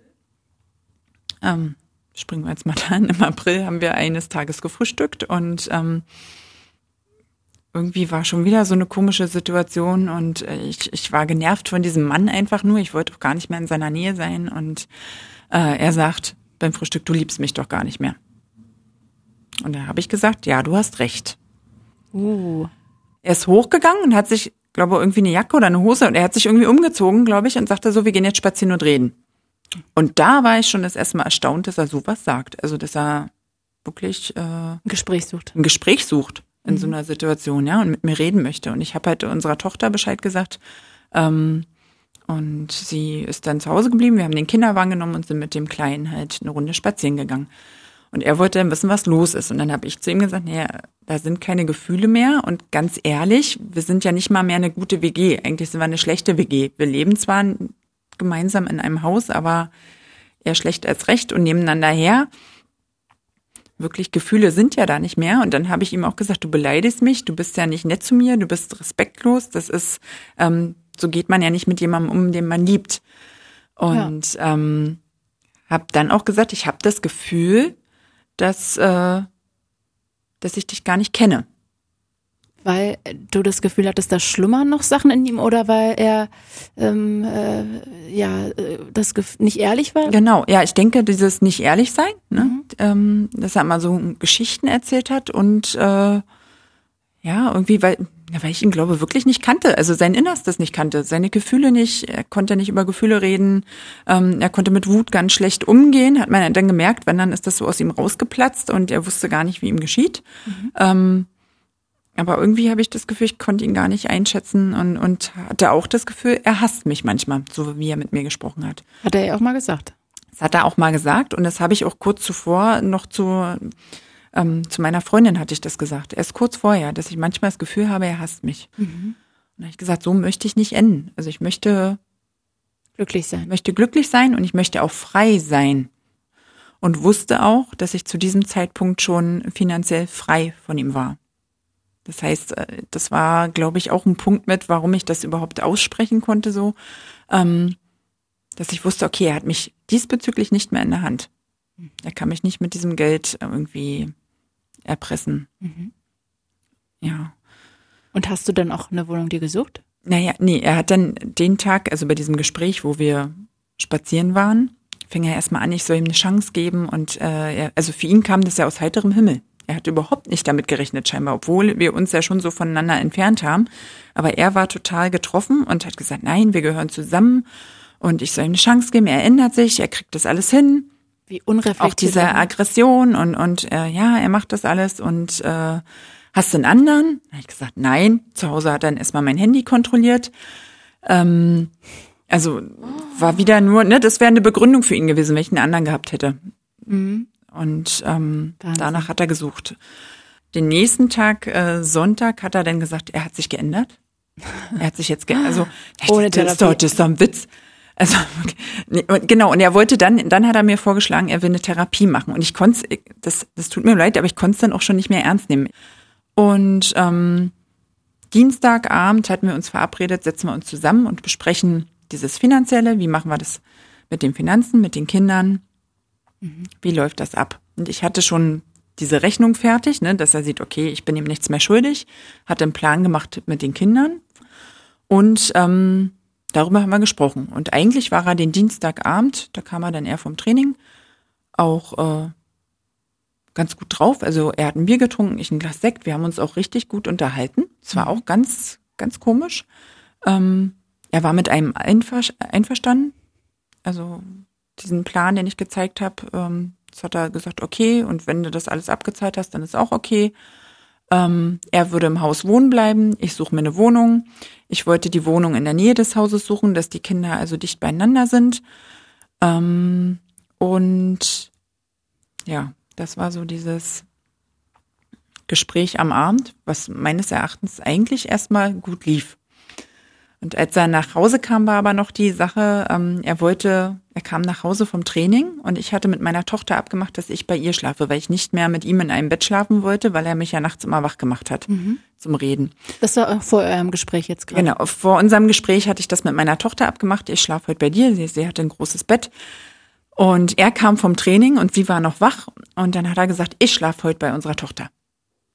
Speaker 2: ähm, springen wir jetzt mal da an, im April haben wir eines Tages gefrühstückt und ähm, irgendwie war schon wieder so eine komische Situation und äh, ich, ich war genervt von diesem Mann einfach nur. Ich wollte auch gar nicht mehr in seiner Nähe sein und äh, er sagt beim Frühstück, du liebst mich doch gar nicht mehr. Und da habe ich gesagt, ja, du hast recht. Uh. Er ist hochgegangen und hat sich, glaube ich, irgendwie eine Jacke oder eine Hose und er hat sich irgendwie umgezogen, glaube ich, und sagte so, wir gehen jetzt spazieren und reden. Und da war ich schon das erste Mal erstaunt, dass er sowas sagt. Also, dass er wirklich äh, ein
Speaker 1: Gespräch sucht.
Speaker 2: Ein Gespräch sucht in mhm. so einer Situation, ja, und mit mir reden möchte. Und ich habe halt unserer Tochter Bescheid gesagt. Ähm, und sie ist dann zu Hause geblieben. Wir haben den Kinderwagen genommen und sind mit dem Kleinen halt eine Runde spazieren gegangen. Und er wollte dann wissen, was los ist. Und dann habe ich zu ihm gesagt, naja, da sind keine Gefühle mehr. Und ganz ehrlich, wir sind ja nicht mal mehr eine gute WG. Eigentlich sind wir eine schlechte WG. Wir leben zwar gemeinsam in einem Haus, aber eher schlecht als recht und nebeneinander her. Wirklich Gefühle sind ja da nicht mehr. Und dann habe ich ihm auch gesagt, du beleidigst mich, du bist ja nicht nett zu mir, du bist respektlos. Das ist, ähm, so geht man ja nicht mit jemandem um, den man liebt. Und ja. ähm, habe dann auch gesagt, ich habe das Gefühl, dass, äh, dass ich dich gar nicht kenne.
Speaker 1: Weil du das Gefühl hattest, da schlummern noch Sachen in ihm oder weil er ähm, äh, ja das nicht ehrlich war?
Speaker 2: Genau, ja, ich denke, dieses nicht ehrlich sein, ne? Mhm. Ähm, dass er mal so Geschichten erzählt hat und äh, ja, irgendwie, weil, weil ich ihn glaube wirklich nicht kannte, also sein Innerstes nicht kannte, seine Gefühle nicht, er konnte nicht über Gefühle reden, ähm, er konnte mit Wut ganz schlecht umgehen, hat man dann gemerkt, wenn dann ist das so aus ihm rausgeplatzt und er wusste gar nicht, wie ihm geschieht. Mhm. Ähm, aber irgendwie habe ich das Gefühl, ich konnte ihn gar nicht einschätzen und, und hatte auch das Gefühl, er hasst mich manchmal, so wie er mit mir gesprochen hat.
Speaker 1: Hat er ja auch mal gesagt.
Speaker 2: Das hat er auch mal gesagt und das habe ich auch kurz zuvor noch zu, ähm, zu meiner Freundin hatte ich das gesagt. Erst kurz vorher, dass ich manchmal das Gefühl habe, er hasst mich. Mhm. Und da habe ich gesagt, so möchte ich nicht enden. Also ich möchte
Speaker 1: glücklich sein.
Speaker 2: Möchte glücklich sein und ich möchte auch frei sein. Und wusste auch, dass ich zu diesem Zeitpunkt schon finanziell frei von ihm war. Das heißt, äh, das war, glaube ich, auch ein Punkt mit, warum ich das überhaupt aussprechen konnte so. Ähm, dass ich wusste, okay, er hat mich diesbezüglich nicht mehr in der Hand. Er kann mich nicht mit diesem Geld irgendwie erpressen. Mhm. Ja.
Speaker 1: Und hast du dann auch eine Wohnung dir gesucht?
Speaker 2: Naja, nee, er hat dann den Tag, also bei diesem Gespräch, wo wir spazieren waren, fing er erstmal an, ich soll ihm eine Chance geben und äh, er, also für ihn kam das ja aus heiterem Himmel. Er hat überhaupt nicht damit gerechnet, scheinbar, obwohl wir uns ja schon so voneinander entfernt haben. Aber er war total getroffen und hat gesagt, nein, wir gehören zusammen und ich soll ihm eine Chance geben. Er ändert sich, er kriegt das alles hin.
Speaker 1: Wie unreflektiert.
Speaker 2: Auch diese Aggression und, und äh, ja, er macht das alles und äh, hast du einen anderen? Da habe ich gesagt, nein. Zu Hause hat er dann erstmal mein Handy kontrolliert. Ähm, also war wieder nur, ne, das wäre eine Begründung für ihn gewesen, wenn ich einen anderen gehabt hätte. Mhm. Und ähm, danach hat er gesucht. Den nächsten Tag, äh, Sonntag, hat er dann gesagt, er hat sich geändert. Er hat sich jetzt geändert. Also,
Speaker 1: Ohne
Speaker 2: das, ist doch, das ist doch ein Witz. Also genau, und er wollte dann, dann hat er mir vorgeschlagen, er will eine Therapie machen. Und ich konnte das, das tut mir leid, aber ich konnte es dann auch schon nicht mehr ernst nehmen. Und ähm, Dienstagabend hatten wir uns verabredet, setzen wir uns zusammen und besprechen dieses Finanzielle, wie machen wir das mit den Finanzen, mit den Kindern. Wie läuft das ab? Und ich hatte schon diese Rechnung fertig, ne, dass er sieht, okay, ich bin ihm nichts mehr schuldig, hatte einen Plan gemacht mit den Kindern und ähm, darüber haben wir gesprochen. Und eigentlich war er den Dienstagabend, da kam er dann eher vom Training, auch äh, ganz gut drauf. Also er hat ein Bier getrunken, ich ein Glas Sekt. Wir haben uns auch richtig gut unterhalten. Es war mhm. auch ganz, ganz komisch. Ähm, er war mit einem einver einverstanden. Also diesen Plan, den ich gezeigt habe, ähm, das hat er gesagt, okay. Und wenn du das alles abgezahlt hast, dann ist auch okay. Ähm, er würde im Haus wohnen bleiben. Ich suche mir eine Wohnung. Ich wollte die Wohnung in der Nähe des Hauses suchen, dass die Kinder also dicht beieinander sind. Ähm, und ja, das war so dieses Gespräch am Abend, was meines Erachtens eigentlich erstmal gut lief. Und als er nach Hause kam, war aber noch die Sache, ähm, er wollte, er kam nach Hause vom Training und ich hatte mit meiner Tochter abgemacht, dass ich bei ihr schlafe, weil ich nicht mehr mit ihm in einem Bett schlafen wollte, weil er mich ja nachts immer wach gemacht hat mhm. zum Reden.
Speaker 1: Das war vor eurem Gespräch jetzt gerade.
Speaker 2: Genau, vor unserem Gespräch hatte ich das mit meiner Tochter abgemacht, ich schlafe heute bei dir, sie, sie hatte ein großes Bett. Und er kam vom Training und sie war noch wach und dann hat er gesagt, ich schlafe heute bei unserer Tochter.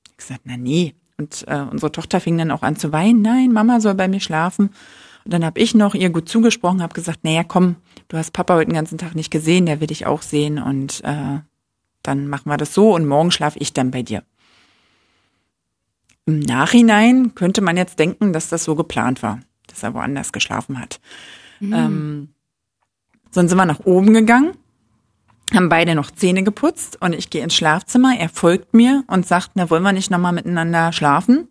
Speaker 2: Ich gesagt, na nee, und äh, unsere Tochter fing dann auch an zu weinen. Nein, Mama soll bei mir schlafen. Und dann habe ich noch ihr gut zugesprochen, habe gesagt, naja, komm, du hast Papa heute den ganzen Tag nicht gesehen, der will dich auch sehen und äh, dann machen wir das so und morgen schlafe ich dann bei dir. Im Nachhinein könnte man jetzt denken, dass das so geplant war, dass er woanders geschlafen hat. Mhm. Ähm, dann sind wir nach oben gegangen haben beide noch Zähne geputzt und ich gehe ins Schlafzimmer. Er folgt mir und sagt, na wollen wir nicht nochmal miteinander schlafen?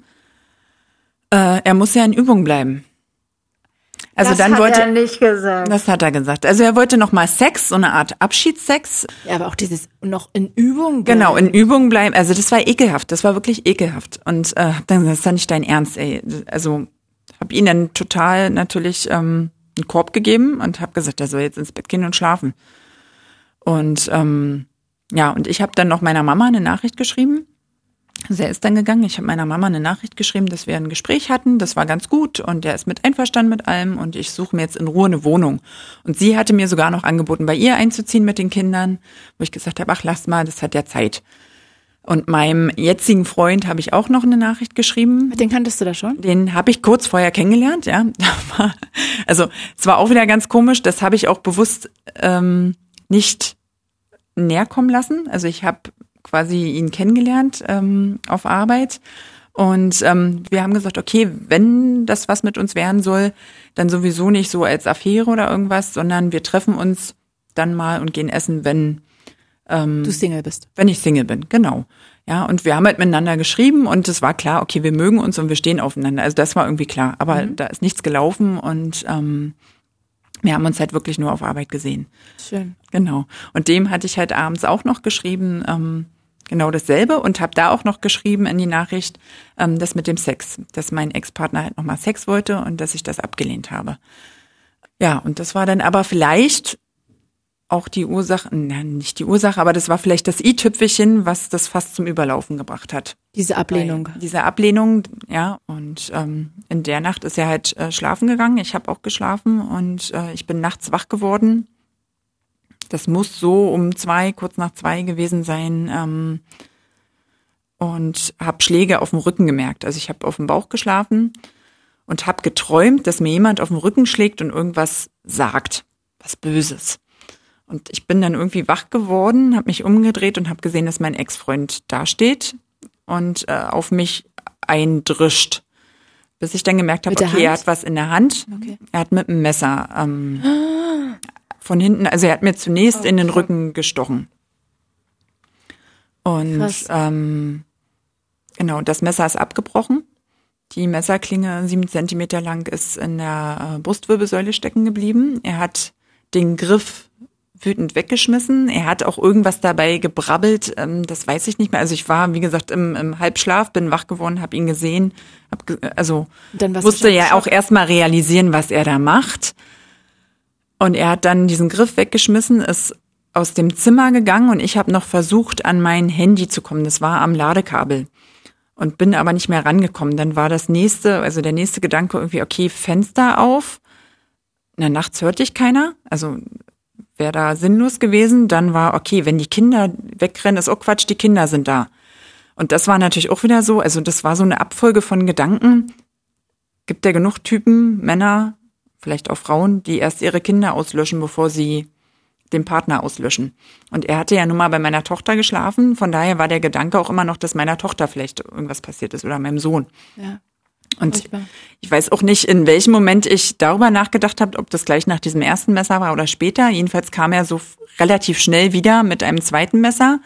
Speaker 2: Äh, er muss ja in Übung bleiben. Also
Speaker 1: das
Speaker 2: dann
Speaker 1: hat
Speaker 2: wollte
Speaker 1: er nicht gesagt.
Speaker 2: Das hat er gesagt. Also er wollte noch mal Sex, so eine Art Abschiedssex.
Speaker 1: Ja, aber auch dieses noch in Übung
Speaker 2: bleiben. Genau, in Übung bleiben. Also das war ekelhaft. Das war wirklich ekelhaft. Und äh, hab dann gesagt, das ist ja nicht dein Ernst, ey. Also habe ihn dann total natürlich ähm, einen Korb gegeben und habe gesagt, er soll jetzt ins Bett gehen und schlafen. Und ähm, ja, und ich habe dann noch meiner Mama eine Nachricht geschrieben. Also er ist dann gegangen. Ich habe meiner Mama eine Nachricht geschrieben, dass wir ein Gespräch hatten. Das war ganz gut und der ist mit einverstanden mit allem und ich suche mir jetzt in Ruhe eine Wohnung. Und sie hatte mir sogar noch angeboten, bei ihr einzuziehen mit den Kindern, wo ich gesagt habe, ach lass mal, das hat ja Zeit. Und meinem jetzigen Freund habe ich auch noch eine Nachricht geschrieben.
Speaker 1: Den kanntest du da schon?
Speaker 2: Den habe ich kurz vorher kennengelernt, ja. Also es war auch wieder ganz komisch. Das habe ich auch bewusst ähm, nicht näher kommen lassen. Also ich habe quasi ihn kennengelernt ähm, auf Arbeit und ähm, wir haben gesagt, okay, wenn das was mit uns werden soll, dann sowieso nicht so als Affäre oder irgendwas, sondern wir treffen uns dann mal und gehen essen, wenn
Speaker 1: ähm, du Single bist.
Speaker 2: Wenn ich Single bin, genau. Ja, und wir haben halt miteinander geschrieben und es war klar, okay, wir mögen uns und wir stehen aufeinander. Also das war irgendwie klar. Aber mhm. da ist nichts gelaufen und ähm, wir haben uns halt wirklich nur auf Arbeit gesehen.
Speaker 1: Schön.
Speaker 2: Genau. Und dem hatte ich halt abends auch noch geschrieben, ähm, genau dasselbe und habe da auch noch geschrieben in die Nachricht, ähm, das mit dem Sex, dass mein Ex-Partner halt nochmal Sex wollte und dass ich das abgelehnt habe. Ja, und das war dann aber vielleicht auch die Ursache, na, nicht die Ursache, aber das war vielleicht das i-Tüpfelchen, was das fast zum Überlaufen gebracht hat.
Speaker 1: Diese Ablehnung.
Speaker 2: Weil diese Ablehnung, ja. Und ähm, in der Nacht ist er halt äh, schlafen gegangen. Ich habe auch geschlafen und äh, ich bin nachts wach geworden. Das muss so um zwei, kurz nach zwei gewesen sein. Ähm, und habe Schläge auf dem Rücken gemerkt. Also ich habe auf dem Bauch geschlafen und habe geträumt, dass mir jemand auf dem Rücken schlägt und irgendwas sagt, was Böses. Und ich bin dann irgendwie wach geworden, habe mich umgedreht und habe gesehen, dass mein Ex-Freund dasteht und äh, auf mich eindrischt. Bis ich dann gemerkt habe, okay, er hat was in der Hand. Okay. Er hat mit einem Messer ähm, von hinten, also er hat mir zunächst oh, in den Rücken gestochen. Und ähm, genau, das Messer ist abgebrochen. Die Messerklinge, sieben Zentimeter lang, ist in der äh, Brustwirbelsäule stecken geblieben. Er hat den Griff wütend weggeschmissen. Er hat auch irgendwas dabei gebrabbelt, ähm, das weiß ich nicht mehr. Also ich war, wie gesagt, im, im Halbschlaf, bin wach geworden, habe ihn gesehen, hab ge also musste ja auch erstmal realisieren, was er da macht. Und er hat dann diesen Griff weggeschmissen, ist aus dem Zimmer gegangen und ich habe noch versucht, an mein Handy zu kommen. Das war am Ladekabel und bin aber nicht mehr rangekommen. Dann war das nächste, also der nächste Gedanke irgendwie, okay, Fenster auf. Na, nachts hörte ich keiner. Also wäre da sinnlos gewesen. Dann war, okay, wenn die Kinder wegrennen, ist auch Quatsch, die Kinder sind da. Und das war natürlich auch wieder so, also das war so eine Abfolge von Gedanken. Gibt ja genug Typen, Männer, vielleicht auch Frauen, die erst ihre Kinder auslöschen, bevor sie den Partner auslöschen. Und er hatte ja nun mal bei meiner Tochter geschlafen, von daher war der Gedanke auch immer noch, dass meiner Tochter vielleicht irgendwas passiert ist oder meinem Sohn. Ja. Und ich weiß auch nicht, in welchem Moment ich darüber nachgedacht habe, ob das gleich nach diesem ersten Messer war oder später. Jedenfalls kam er so relativ schnell wieder mit einem zweiten Messer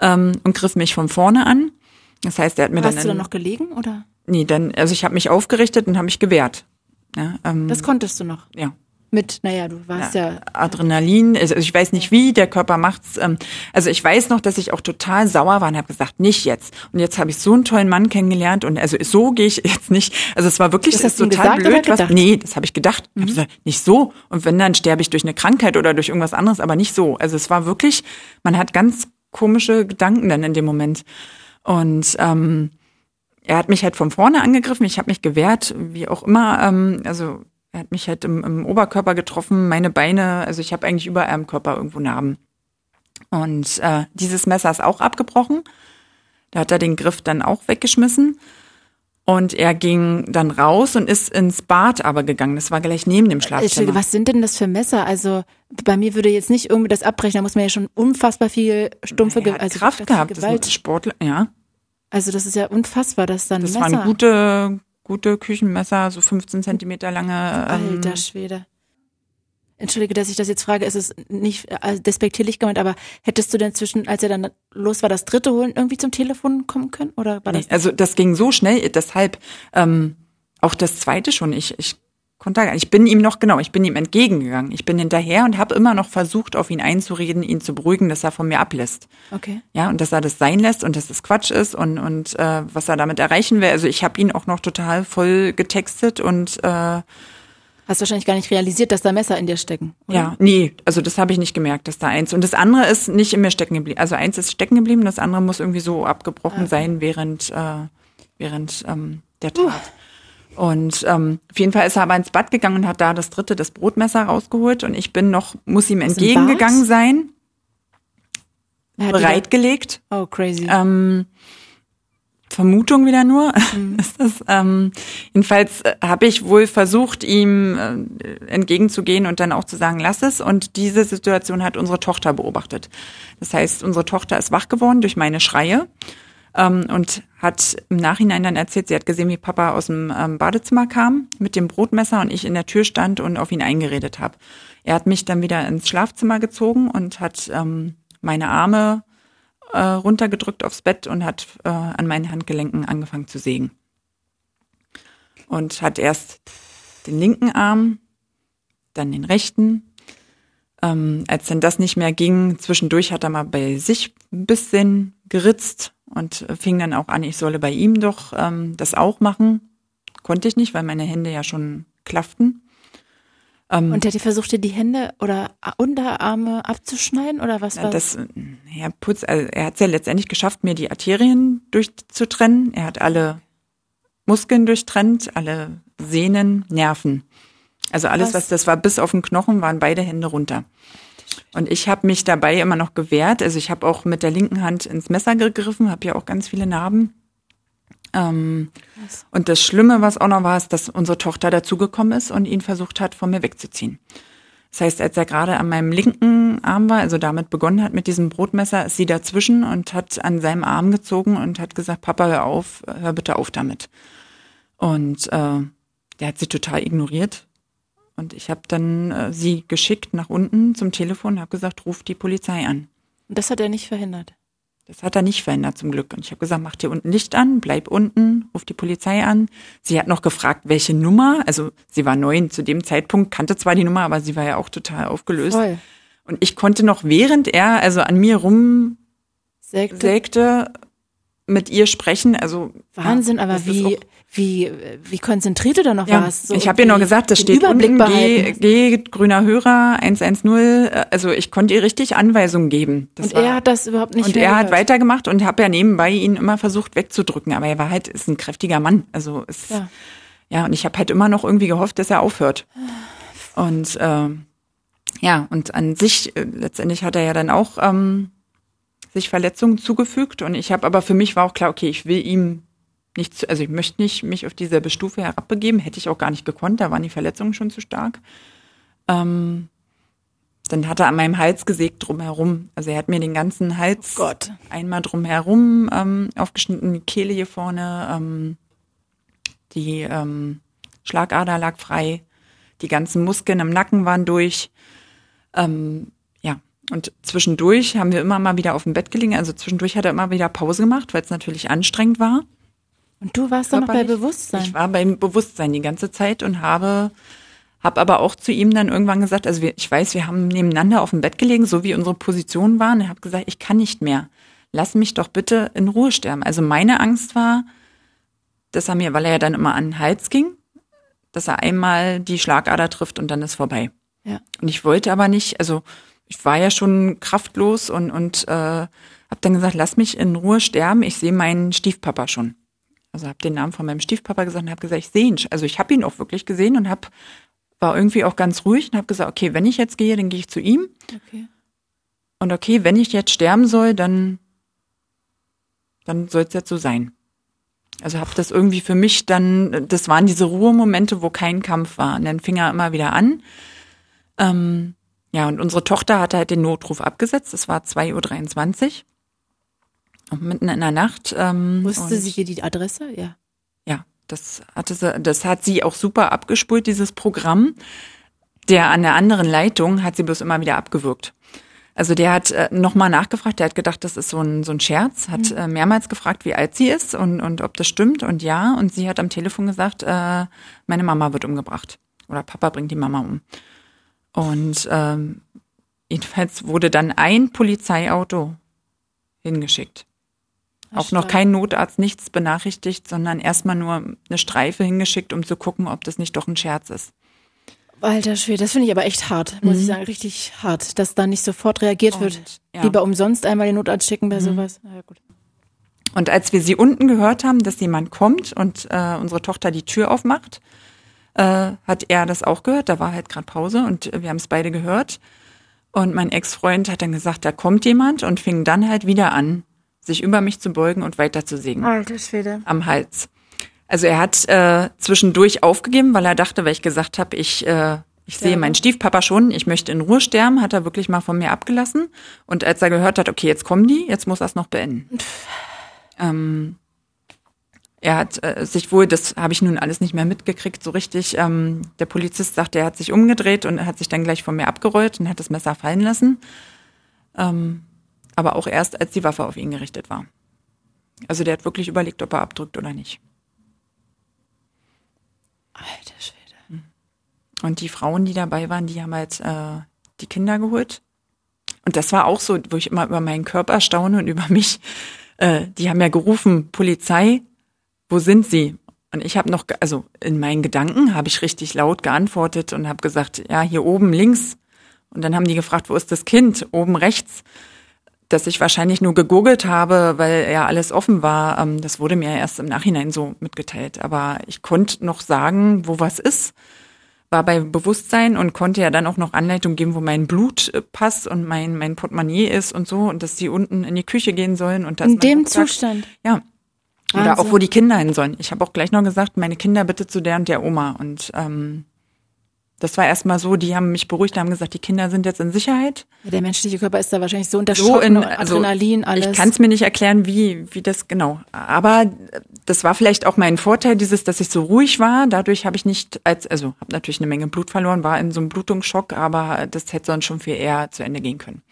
Speaker 2: ähm, und griff mich von vorne an. Das heißt, er hat mir
Speaker 1: Hast
Speaker 2: dann.
Speaker 1: Hast du dann noch gelegen oder?
Speaker 2: Nee, dann, also ich habe mich aufgerichtet und habe mich gewehrt.
Speaker 1: Ja, ähm, das konntest du noch.
Speaker 2: Ja
Speaker 1: mit, naja, du warst ja, ja
Speaker 2: Adrenalin, also ich weiß nicht wie, der Körper macht's. Ähm, also ich weiß noch, dass ich auch total sauer war und habe gesagt, nicht jetzt. Und jetzt habe ich so einen tollen Mann kennengelernt und also so gehe ich jetzt nicht. Also es war wirklich das,
Speaker 1: das
Speaker 2: ist
Speaker 1: total blöd. Was,
Speaker 2: nee, das habe ich gedacht. Mhm. Hab gesagt, nicht so. Und wenn dann sterbe ich durch eine Krankheit oder durch irgendwas anderes, aber nicht so. Also es war wirklich, man hat ganz komische Gedanken dann in dem Moment. Und ähm, er hat mich halt von vorne angegriffen, ich habe mich gewehrt, wie auch immer. Ähm, also er hat mich halt im, im Oberkörper getroffen, meine Beine, also ich habe eigentlich überall am Körper irgendwo Narben. Und äh, dieses Messer ist auch abgebrochen. Da hat er den Griff dann auch weggeschmissen. Und er ging dann raus und ist ins Bad aber gegangen. Das war gleich neben dem Schlafzimmer.
Speaker 1: Was sind denn das für Messer? Also bei mir würde jetzt nicht irgendwie das abbrechen. Da muss man ja schon unfassbar viel stumpfe
Speaker 2: Gewalt. Also Kraft gehabt. Gewalt. Das ist Sportler, ja.
Speaker 1: Also das ist ja unfassbar, dass dann
Speaker 2: das
Speaker 1: Messer.
Speaker 2: waren gute gute Küchenmesser, so 15 Zentimeter lange.
Speaker 1: Ähm, Alter Schwede. Entschuldige, dass ich das jetzt frage, ist es nicht äh, despektierlich gemeint, aber hättest du denn zwischen, als er dann los war, das dritte holen, irgendwie zum Telefon kommen können? Oder war
Speaker 2: das? Nee, also das ging so schnell, deshalb ähm, auch das zweite schon. Ich, ich Kontakt. Ich bin ihm noch, genau, ich bin ihm entgegengegangen. Ich bin hinterher und habe immer noch versucht, auf ihn einzureden, ihn zu beruhigen, dass er von mir ablässt.
Speaker 1: Okay.
Speaker 2: Ja, und dass er das sein lässt und dass das Quatsch ist und, und äh, was er damit erreichen will. Also ich habe ihn auch noch total voll getextet und äh,
Speaker 1: Hast wahrscheinlich gar nicht realisiert, dass da Messer in dir stecken.
Speaker 2: Oder? Ja, nee, also das habe ich nicht gemerkt, dass da eins. Und das andere ist nicht in mir stecken geblieben. Also eins ist stecken geblieben, das andere muss irgendwie so abgebrochen okay. sein während, äh, während ähm, der Tat. Uh. Und ähm, auf jeden Fall ist er aber ins Bad gegangen und hat da das dritte, das Brotmesser rausgeholt. Und ich bin noch, muss ihm entgegengegangen sein. Bereitgelegt.
Speaker 1: Oh, crazy.
Speaker 2: Ähm, Vermutung wieder nur. Mhm. ist das, ähm, jedenfalls äh, habe ich wohl versucht, ihm äh, entgegenzugehen und dann auch zu sagen, lass es. Und diese Situation hat unsere Tochter beobachtet. Das heißt, unsere Tochter ist wach geworden durch meine Schreie ähm, und hat im Nachhinein dann erzählt, sie hat gesehen, wie Papa aus dem ähm, Badezimmer kam mit dem Brotmesser und ich in der Tür stand und auf ihn eingeredet habe. Er hat mich dann wieder ins Schlafzimmer gezogen und hat ähm, meine Arme äh, runtergedrückt aufs Bett und hat äh, an meinen Handgelenken angefangen zu sägen. Und hat erst den linken Arm, dann den rechten. Ähm, als dann das nicht mehr ging, zwischendurch hat er mal bei sich ein bisschen geritzt und fing dann auch an, ich solle bei ihm doch ähm, das auch machen. Konnte ich nicht, weil meine Hände ja schon klafften.
Speaker 1: Ähm, und der hat versucht, dir die Hände oder Unterarme abzuschneiden oder was war
Speaker 2: das? Ja, Putz, also er hat es ja letztendlich geschafft, mir die Arterien durchzutrennen. Er hat alle Muskeln durchtrennt, alle Sehnen, Nerven. Also alles, was, was das war, bis auf den Knochen, waren beide Hände runter. Und ich habe mich dabei immer noch gewehrt. Also ich habe auch mit der linken Hand ins Messer gegriffen, habe ja auch ganz viele Narben. Ähm, und das Schlimme, was auch noch war, ist, dass unsere Tochter dazugekommen ist und ihn versucht hat, von mir wegzuziehen. Das heißt, als er gerade an meinem linken Arm war, also damit begonnen hat mit diesem Brotmesser, ist sie dazwischen und hat an seinem Arm gezogen und hat gesagt, Papa, hör auf, hör bitte auf damit. Und äh, der hat sie total ignoriert. Und ich habe dann äh, sie geschickt nach unten zum Telefon und habe gesagt, ruf die Polizei an.
Speaker 1: Und das hat er nicht verhindert?
Speaker 2: Das hat er nicht verhindert zum Glück. Und ich habe gesagt, mach dir unten Licht an, bleib unten, ruf die Polizei an. Sie hat noch gefragt, welche Nummer. Also sie war neun zu dem Zeitpunkt, kannte zwar die Nummer, aber sie war ja auch total aufgelöst. Voll. Und ich konnte noch, während er also an mir rum sägte, sägte mit ihr sprechen. Also
Speaker 1: Wahnsinn, ja, aber wie wie wie konzentriert du da noch
Speaker 2: ja,
Speaker 1: warst.
Speaker 2: So ich habe ihr noch gesagt, das steht Überblick unten, geh, geh, grüner Hörer 110. Also ich konnte ihr richtig Anweisungen geben.
Speaker 1: Das und war, er hat das überhaupt nicht
Speaker 2: Und er hat weitergemacht und habe ja nebenbei ihn immer versucht wegzudrücken. Aber er war halt, ist ein kräftiger Mann. Also ist, ja. ja, und ich habe halt immer noch irgendwie gehofft, dass er aufhört. Und äh, ja, und an sich, äh, letztendlich hat er ja dann auch ähm, sich Verletzungen zugefügt. Und ich habe aber für mich war auch klar, okay, ich will ihm nicht, zu, also ich möchte nicht mich auf dieselbe Stufe herabbegeben, hätte ich auch gar nicht gekonnt, da waren die Verletzungen schon zu stark. Ähm, dann hat er an meinem Hals gesägt drumherum. Also er hat mir den ganzen Hals
Speaker 1: oh
Speaker 2: einmal drumherum ähm, aufgeschnitten, die Kehle hier vorne, ähm, die ähm, Schlagader lag frei, die ganzen Muskeln im Nacken waren durch. Ähm, und zwischendurch haben wir immer mal wieder auf dem Bett gelegen. Also zwischendurch hat er immer wieder Pause gemacht, weil es natürlich anstrengend war.
Speaker 1: Und du warst dann noch bei Bewusstsein?
Speaker 2: Ich war beim Bewusstsein die ganze Zeit und habe habe aber auch zu ihm dann irgendwann gesagt, also wir, ich weiß, wir haben nebeneinander auf dem Bett gelegen, so wie unsere Positionen waren. Ich habe gesagt, ich kann nicht mehr. Lass mich doch bitte in Ruhe sterben. Also meine Angst war, dass er mir, weil er ja dann immer an den Hals ging, dass er einmal die Schlagader trifft und dann ist vorbei.
Speaker 1: Ja.
Speaker 2: Und ich wollte aber nicht, also ich war ja schon kraftlos und und äh, habe dann gesagt, lass mich in Ruhe sterben. Ich sehe meinen Stiefpapa schon. Also habe den Namen von meinem Stiefpapa gesagt und habe gesagt, ich sehe ihn. Also ich habe ihn auch wirklich gesehen und habe war irgendwie auch ganz ruhig und habe gesagt, okay, wenn ich jetzt gehe, dann gehe ich zu ihm.
Speaker 1: Okay.
Speaker 2: Und okay, wenn ich jetzt sterben soll, dann dann soll es jetzt so sein. Also habe das irgendwie für mich dann, das waren diese Ruhemomente, wo kein Kampf war. Und dann fing er immer wieder an. Ähm, ja, und unsere Tochter hatte halt den Notruf abgesetzt. Es war 2.23 Uhr mitten in der Nacht.
Speaker 1: Ähm, Wusste sie hier die Adresse? Ja.
Speaker 2: Ja, das hatte sie, das hat sie auch super abgespult, dieses Programm. Der an der anderen Leitung hat sie bloß immer wieder abgewürgt. Also der hat äh, nochmal nachgefragt, der hat gedacht, das ist so ein, so ein Scherz, hat mhm. äh, mehrmals gefragt, wie alt sie ist und, und ob das stimmt und ja. Und sie hat am Telefon gesagt, äh, meine Mama wird umgebracht. Oder Papa bringt die Mama um. Und ähm, jedenfalls wurde dann ein Polizeiauto hingeschickt. Auch noch kein Notarzt, nichts benachrichtigt, sondern erstmal nur eine Streife hingeschickt, um zu gucken, ob das nicht doch ein Scherz ist.
Speaker 1: Alter Schwede, das finde ich aber echt hart, muss mhm. ich sagen, richtig hart, dass da nicht sofort reagiert und, wird. Ja. Lieber umsonst einmal den Notarzt schicken bei mhm. sowas. Ja, gut.
Speaker 2: Und als wir sie unten gehört haben, dass jemand kommt und äh, unsere Tochter die Tür aufmacht, äh, hat er das auch gehört. Da war halt gerade Pause und wir haben es beide gehört. Und mein Ex-Freund hat dann gesagt, da kommt jemand und fing dann halt wieder an, sich über mich zu beugen und weiterzusägen.
Speaker 1: Alter Schwede.
Speaker 2: Am Hals. Also er hat äh, zwischendurch aufgegeben, weil er dachte, weil ich gesagt habe, ich äh, ich sehe meinen Stiefpapa schon, ich möchte in Ruhe sterben, hat er wirklich mal von mir abgelassen. Und als er gehört hat, okay, jetzt kommen die, jetzt muss er es noch beenden. Ähm, er hat äh, sich wohl, das habe ich nun alles nicht mehr mitgekriegt, so richtig. Ähm, der Polizist sagte, er hat sich umgedreht und hat sich dann gleich von mir abgerollt und hat das Messer fallen lassen. Ähm, aber auch erst, als die Waffe auf ihn gerichtet war. Also der hat wirklich überlegt, ob er abdrückt oder nicht.
Speaker 1: Alter Schwede. Hm.
Speaker 2: Und die Frauen, die dabei waren, die haben halt äh, die Kinder geholt. Und das war auch so, wo ich immer über meinen Körper staune und über mich. Äh, die haben ja gerufen, Polizei, wo sind sie? Und ich habe noch, also in meinen Gedanken habe ich richtig laut geantwortet und habe gesagt, ja, hier oben links. Und dann haben die gefragt, wo ist das Kind? Oben rechts. Dass ich wahrscheinlich nur gegoogelt habe, weil ja alles offen war. Ähm, das wurde mir erst im Nachhinein so mitgeteilt. Aber ich konnte noch sagen, wo was ist war bei Bewusstsein und konnte ja dann auch noch Anleitung geben, wo mein Blutpass und mein, mein Portemonnaie ist und so und dass die unten in die Küche gehen sollen. Und dass
Speaker 1: in dem Zustand?
Speaker 2: Ja. Oder Wahnsinn. auch, wo die Kinder hin sollen. Ich habe auch gleich noch gesagt, meine Kinder bitte zu der und der Oma. Und ähm, das war erstmal so, die haben mich beruhigt, haben gesagt, die Kinder sind jetzt in Sicherheit.
Speaker 1: Ja, der menschliche Körper ist da wahrscheinlich so unter so in, also Adrenalin, alles.
Speaker 2: Ich kann es mir nicht erklären, wie, wie das genau. Aber das war vielleicht auch mein Vorteil, dieses, dass ich so ruhig war. Dadurch habe ich nicht, als, also habe natürlich eine Menge Blut verloren, war in so einem Blutungsschock, aber das hätte sonst schon viel eher zu Ende gehen können.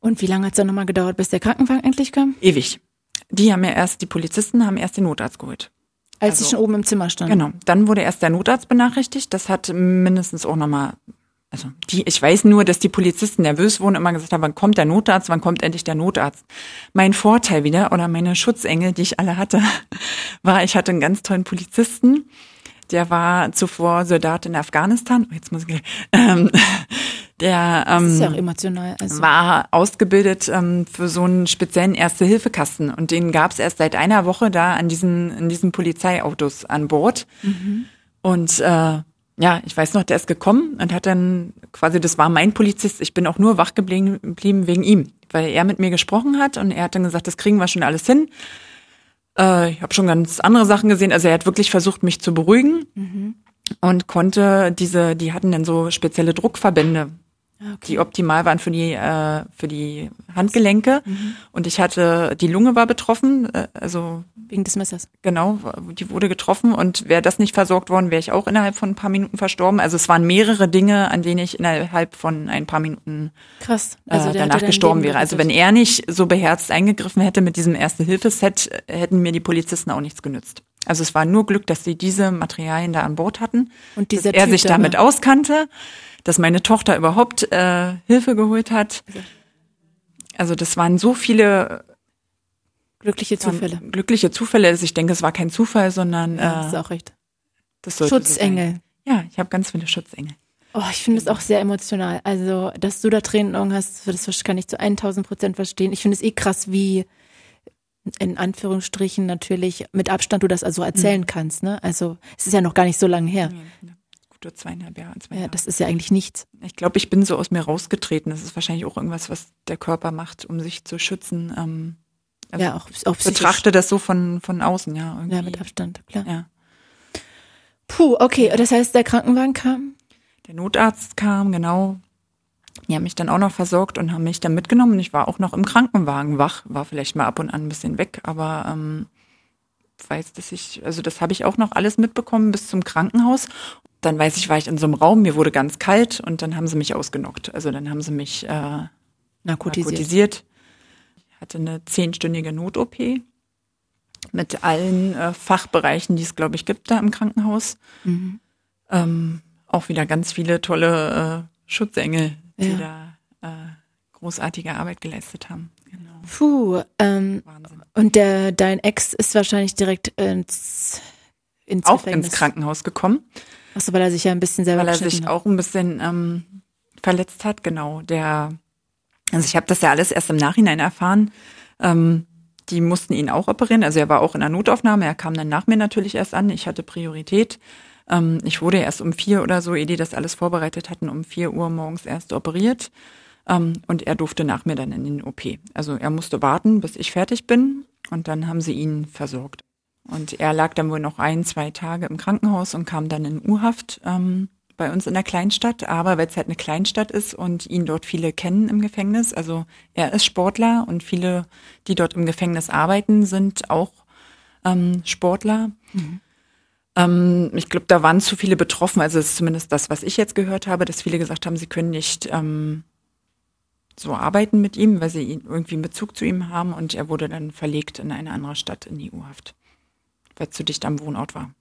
Speaker 1: Und wie lange hat es dann nochmal gedauert, bis der Krankenwagen endlich kam?
Speaker 2: Ewig. Die haben ja erst, die Polizisten haben erst den Notarzt geholt.
Speaker 1: Als also, ich schon oben im Zimmer stand.
Speaker 2: Genau. Dann wurde erst der Notarzt benachrichtigt. Das hat mindestens auch nochmal, also die, ich weiß nur, dass die Polizisten nervös wurden, immer gesagt haben, wann kommt der Notarzt, wann kommt endlich der Notarzt. Mein Vorteil wieder oder meine Schutzengel, die ich alle hatte, war, ich hatte einen ganz tollen Polizisten. Der war zuvor Soldat in Afghanistan. Oh, jetzt muss ich, ähm, der ähm,
Speaker 1: ja
Speaker 2: also. war ausgebildet ähm, für so einen speziellen Erste-Hilfe-Kasten und den gab es erst seit einer Woche da an diesen, in diesen Polizeiautos an Bord. Mhm. Und äh, ja, ich weiß noch, der ist gekommen und hat dann quasi, das war mein Polizist, ich bin auch nur wach geblieben, wegen ihm, weil er mit mir gesprochen hat und er hat dann gesagt, das kriegen wir schon alles hin. Äh, ich habe schon ganz andere Sachen gesehen, also er hat wirklich versucht, mich zu beruhigen. Mhm und konnte diese, die hatten dann so spezielle Druckverbände, okay. die optimal waren für die äh, für die Handgelenke. Mhm. und ich hatte die Lunge war betroffen äh, also
Speaker 1: wegen des Messers.
Speaker 2: Genau die wurde getroffen. Und wäre das nicht versorgt worden wäre ich auch innerhalb von ein paar Minuten verstorben. Also es waren mehrere Dinge an denen ich innerhalb von ein paar Minuten
Speaker 1: krass.
Speaker 2: also äh, danach gestorben wäre. Also wenn er nicht so beherzt eingegriffen hätte mit diesem erste Hilfeset hätten mir die Polizisten auch nichts genützt also es war nur Glück dass sie diese Materialien da an Bord hatten
Speaker 1: und dieser
Speaker 2: dass er sich damit auskannte dass meine Tochter überhaupt äh, Hilfe geholt hat. Also das waren so viele
Speaker 1: glückliche Zufälle.
Speaker 2: Glückliche Zufälle, dass ich denke, es war kein Zufall, sondern
Speaker 1: ja, das ist auch recht.
Speaker 2: Das
Speaker 1: Schutzengel.
Speaker 2: So ja, ich habe ganz viele Schutzengel.
Speaker 1: Oh, ich finde es auch sehr emotional. Also, dass du da Tränen in Augen hast, das kann ich zu 1000 Prozent verstehen. Ich finde es eh krass, wie in Anführungsstrichen natürlich mit Abstand du das also erzählen mhm. kannst. Ne? Also es ist ja noch gar nicht so lange her. Ja,
Speaker 2: oder zweieinhalb Jahre. Zwei
Speaker 1: ja, das ist ja eigentlich nichts.
Speaker 2: Ich glaube, ich bin so aus mir rausgetreten. Das ist wahrscheinlich auch irgendwas, was der Körper macht, um sich zu schützen. Ähm,
Speaker 1: also ja, auch, auch
Speaker 2: betrachte das so von, von außen, ja.
Speaker 1: Irgendwie. Ja, mit Abstand, klar.
Speaker 2: Ja.
Speaker 1: Puh, okay. Das heißt, der Krankenwagen kam?
Speaker 2: Der Notarzt kam, genau. Die haben mich dann auch noch versorgt und haben mich dann mitgenommen. Ich war auch noch im Krankenwagen wach, war vielleicht mal ab und an ein bisschen weg, aber ähm, weiß, dass ich, also das habe ich auch noch alles mitbekommen bis zum Krankenhaus dann weiß ich, war ich in so einem Raum, mir wurde ganz kalt und dann haben sie mich ausgenockt. Also dann haben sie mich äh, narkotisiert. narkotisiert. Ich hatte eine zehnstündige Not-OP mit allen äh, Fachbereichen, die es, glaube ich, gibt da im Krankenhaus. Mhm. Ähm, auch wieder ganz viele tolle äh, Schutzengel, die ja. da äh, großartige Arbeit geleistet haben.
Speaker 1: Genau. Puh, ähm, Wahnsinn. und der, dein Ex ist wahrscheinlich direkt ins,
Speaker 2: ins auch ins Krankenhaus gekommen.
Speaker 1: Achso, weil er sich ja ein bisschen selber
Speaker 2: Weil er sich hat. auch ein bisschen ähm, verletzt hat, genau. Der, also ich habe das ja alles erst im Nachhinein erfahren. Ähm, die mussten ihn auch operieren. Also er war auch in der Notaufnahme. Er kam dann nach mir natürlich erst an. Ich hatte Priorität. Ähm, ich wurde erst um vier oder so, ehe die das alles vorbereitet hatten, um vier Uhr morgens erst operiert. Ähm, und er durfte nach mir dann in den OP. Also er musste warten, bis ich fertig bin. Und dann haben sie ihn versorgt. Und er lag dann wohl noch ein, zwei Tage im Krankenhaus und kam dann in U-Haft ähm, bei uns in der Kleinstadt. Aber weil es halt eine Kleinstadt ist und ihn dort viele kennen im Gefängnis, also er ist Sportler und viele, die dort im Gefängnis arbeiten, sind auch ähm, Sportler. Mhm. Ähm, ich glaube, da waren zu viele betroffen. Also es ist zumindest das, was ich jetzt gehört habe, dass viele gesagt haben, sie können nicht ähm, so arbeiten mit ihm, weil sie irgendwie einen Bezug zu ihm haben. Und er wurde dann verlegt in eine andere Stadt in die U-Haft weil es zu dicht am Wohnort war.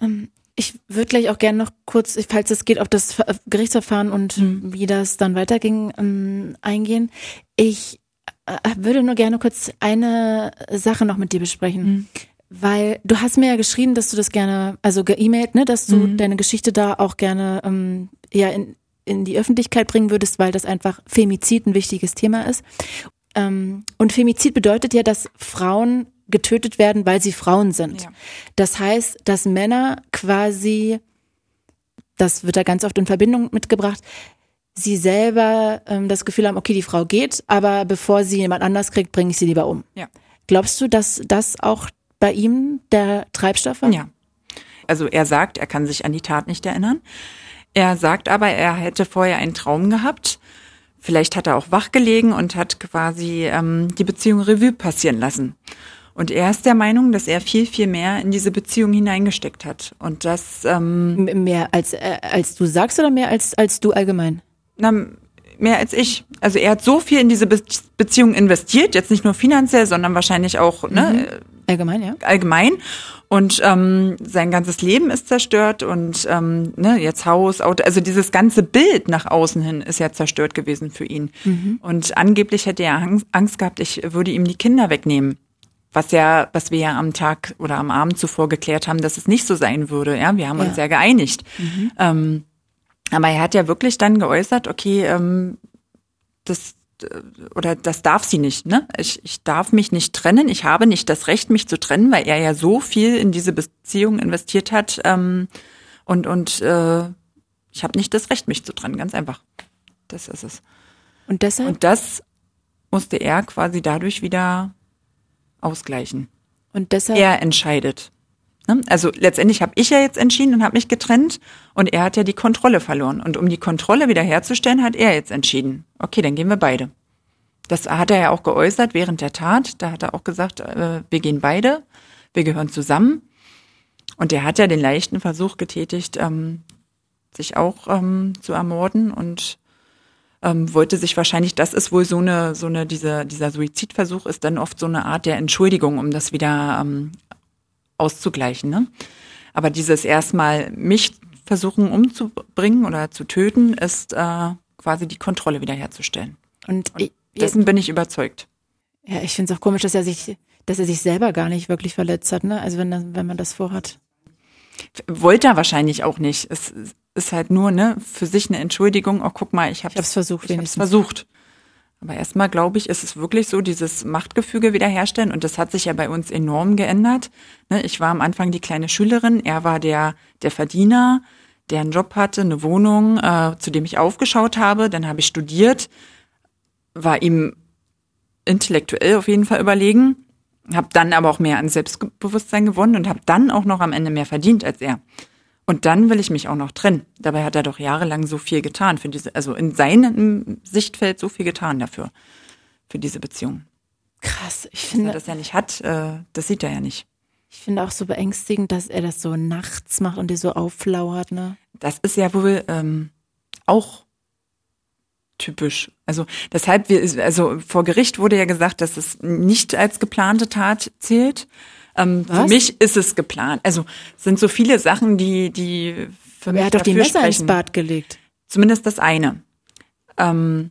Speaker 1: Ähm, ich würde gleich auch gerne noch kurz, falls es geht, auf das Gerichtsverfahren und mhm. wie das dann weiterging, ähm, eingehen. Ich äh, würde nur gerne kurz eine Sache noch mit dir besprechen. Mhm. Weil du hast mir ja geschrieben, dass du das gerne, also geemailt, ne, dass du mhm. deine Geschichte da auch gerne ähm, ja in, in die Öffentlichkeit bringen würdest, weil das einfach Femizid ein wichtiges Thema ist. Ähm, und Femizid bedeutet ja, dass Frauen getötet werden, weil sie Frauen sind. Ja. Das heißt, dass Männer quasi, das wird da ganz oft in Verbindung mitgebracht, sie selber ähm, das Gefühl haben, okay, die Frau geht, aber bevor sie jemand anders kriegt, bringe ich sie lieber um.
Speaker 2: Ja.
Speaker 1: Glaubst du, dass das auch bei ihm der Treibstoff war?
Speaker 2: Ja. Also er sagt, er kann sich an die Tat nicht erinnern. Er sagt aber, er hätte vorher einen Traum gehabt. Vielleicht hat er auch wachgelegen und hat quasi ähm, die Beziehung Revue passieren lassen. Und er ist der Meinung, dass er viel, viel mehr in diese Beziehung hineingesteckt hat. Und das ähm,
Speaker 1: mehr als äh, als du sagst oder mehr als als du allgemein?
Speaker 2: Na, mehr als ich. Also er hat so viel in diese Be Beziehung investiert, jetzt nicht nur finanziell, sondern wahrscheinlich auch ne, mhm.
Speaker 1: allgemein, ja.
Speaker 2: Allgemein. Und ähm, sein ganzes Leben ist zerstört und ähm, ne, jetzt Haus, Auto, also dieses ganze Bild nach außen hin ist ja zerstört gewesen für ihn. Mhm. Und angeblich hätte er Angst gehabt, ich würde ihm die Kinder wegnehmen. Was ja, was wir ja am Tag oder am Abend zuvor geklärt haben, dass es nicht so sein würde. Ja, wir haben ja. uns ja geeinigt. Mhm. Ähm, aber er hat ja wirklich dann geäußert, okay, ähm, das oder das darf sie nicht, ne? Ich, ich darf mich nicht trennen, ich habe nicht das Recht, mich zu trennen, weil er ja so viel in diese Beziehung investiert hat ähm, und und äh, ich habe nicht das Recht, mich zu trennen, ganz einfach. Das ist es.
Speaker 1: Und deshalb?
Speaker 2: Und das musste er quasi dadurch wieder ausgleichen.
Speaker 1: Und deshalb?
Speaker 2: Er entscheidet. Ne? Also letztendlich habe ich ja jetzt entschieden und habe mich getrennt und er hat ja die Kontrolle verloren. Und um die Kontrolle wiederherzustellen, hat er jetzt entschieden. Okay, dann gehen wir beide. Das hat er ja auch geäußert während der Tat. Da hat er auch gesagt, äh, wir gehen beide, wir gehören zusammen. Und er hat ja den leichten Versuch getätigt, ähm, sich auch ähm, zu ermorden und ähm, wollte sich wahrscheinlich, das ist wohl so eine, so eine, dieser, dieser Suizidversuch ist dann oft so eine Art der Entschuldigung, um das wieder ähm, auszugleichen. Ne? Aber dieses erstmal mich versuchen umzubringen oder zu töten, ist äh, quasi die Kontrolle wiederherzustellen. Und, Und dessen bin ich überzeugt.
Speaker 1: Ja, ich finde es auch komisch, dass er sich, dass er sich selber gar nicht wirklich verletzt hat, ne? Also wenn, wenn man das vorhat.
Speaker 2: Wollte er wahrscheinlich auch nicht. Es ist halt nur, ne, für sich eine Entschuldigung. Oh, guck mal, ich habe
Speaker 1: es versucht.
Speaker 2: Ich hab's versucht. Aber erstmal glaube ich, ist es wirklich so, dieses Machtgefüge wiederherstellen. Und das hat sich ja bei uns enorm geändert. Ne, ich war am Anfang die kleine Schülerin, er war der, der Verdiener, der einen Job hatte, eine Wohnung, äh, zu dem ich aufgeschaut habe. Dann habe ich studiert, war ihm intellektuell auf jeden Fall überlegen, habe dann aber auch mehr an Selbstbewusstsein gewonnen und habe dann auch noch am Ende mehr verdient als er. Und dann will ich mich auch noch trennen. Dabei hat er doch jahrelang so viel getan für diese, also in seinem Sichtfeld so viel getan dafür, für diese Beziehung.
Speaker 1: Krass, ich finde.
Speaker 2: Dass er das ja nicht hat, äh, das sieht er ja nicht.
Speaker 1: Ich finde auch so beängstigend, dass er das so nachts macht und dir so aufflauert, ne?
Speaker 2: Das ist ja wohl ähm, auch typisch. Also deshalb, wir, also vor Gericht wurde ja gesagt, dass es nicht als geplante Tat zählt. Ähm, für mich ist es geplant. Also sind so viele Sachen, die, die
Speaker 1: für mich. Er hat doch die Messer sprechen. ins Bad gelegt.
Speaker 2: Zumindest das eine. Ähm,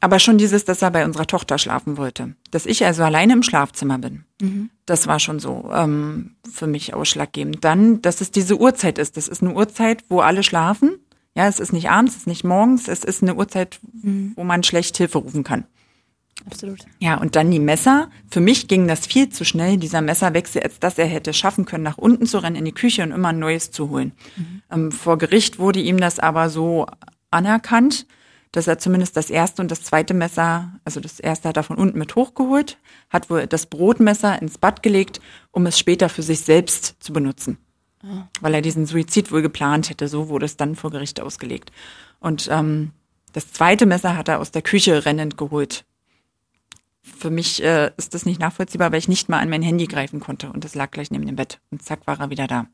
Speaker 2: aber schon dieses, dass er bei unserer Tochter schlafen wollte. Dass ich also alleine im Schlafzimmer bin. Mhm. Das war schon so ähm, für mich ausschlaggebend. Dann, dass es diese Uhrzeit ist. Das ist eine Uhrzeit, wo alle schlafen. Ja, es ist nicht abends, es ist nicht morgens, es ist eine Uhrzeit, mhm. wo man schlecht Hilfe rufen kann.
Speaker 1: Absolut.
Speaker 2: Ja, und dann die Messer. Für mich ging das viel zu schnell, dieser Messerwechsel, als dass er hätte schaffen können, nach unten zu rennen in die Küche und immer ein neues zu holen. Mhm. Ähm, vor Gericht wurde ihm das aber so anerkannt, dass er zumindest das erste und das zweite Messer, also das erste hat er von unten mit hochgeholt, hat wohl das Brotmesser ins Bad gelegt, um es später für sich selbst zu benutzen. Oh. Weil er diesen Suizid wohl geplant hätte. So wurde es dann vor Gericht ausgelegt. Und ähm, das zweite Messer hat er aus der Küche rennend geholt für mich äh, ist das nicht nachvollziehbar, weil ich nicht mal an mein Handy greifen konnte und das lag gleich neben dem Bett und zack war er wieder da.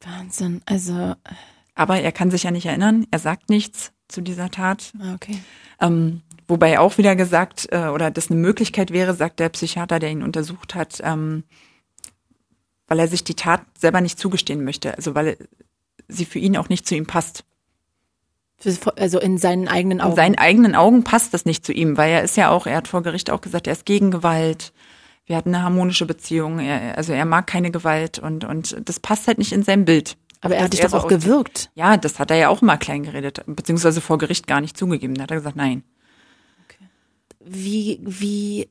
Speaker 1: Wahnsinn, also.
Speaker 2: Aber er kann sich ja nicht erinnern, er sagt nichts zu dieser Tat.
Speaker 1: Ah, okay.
Speaker 2: Ähm, wobei auch wieder gesagt, äh, oder das eine Möglichkeit wäre, sagt der Psychiater, der ihn untersucht hat, ähm, weil er sich die Tat selber nicht zugestehen möchte, also weil sie für ihn auch nicht zu ihm passt.
Speaker 1: Also in seinen eigenen Augen.
Speaker 2: In seinen eigenen Augen passt das nicht zu ihm, weil er ist ja auch, er hat vor Gericht auch gesagt, er ist gegen Gewalt. Wir hatten eine harmonische Beziehung. Er, also er mag keine Gewalt und, und das passt halt nicht in sein Bild.
Speaker 1: Aber er hat dich doch
Speaker 2: so
Speaker 1: auch gewirkt.
Speaker 2: Ja, das hat er ja auch mal klein geredet, beziehungsweise vor Gericht gar nicht zugegeben. Da hat er gesagt, nein.
Speaker 1: Wie, wie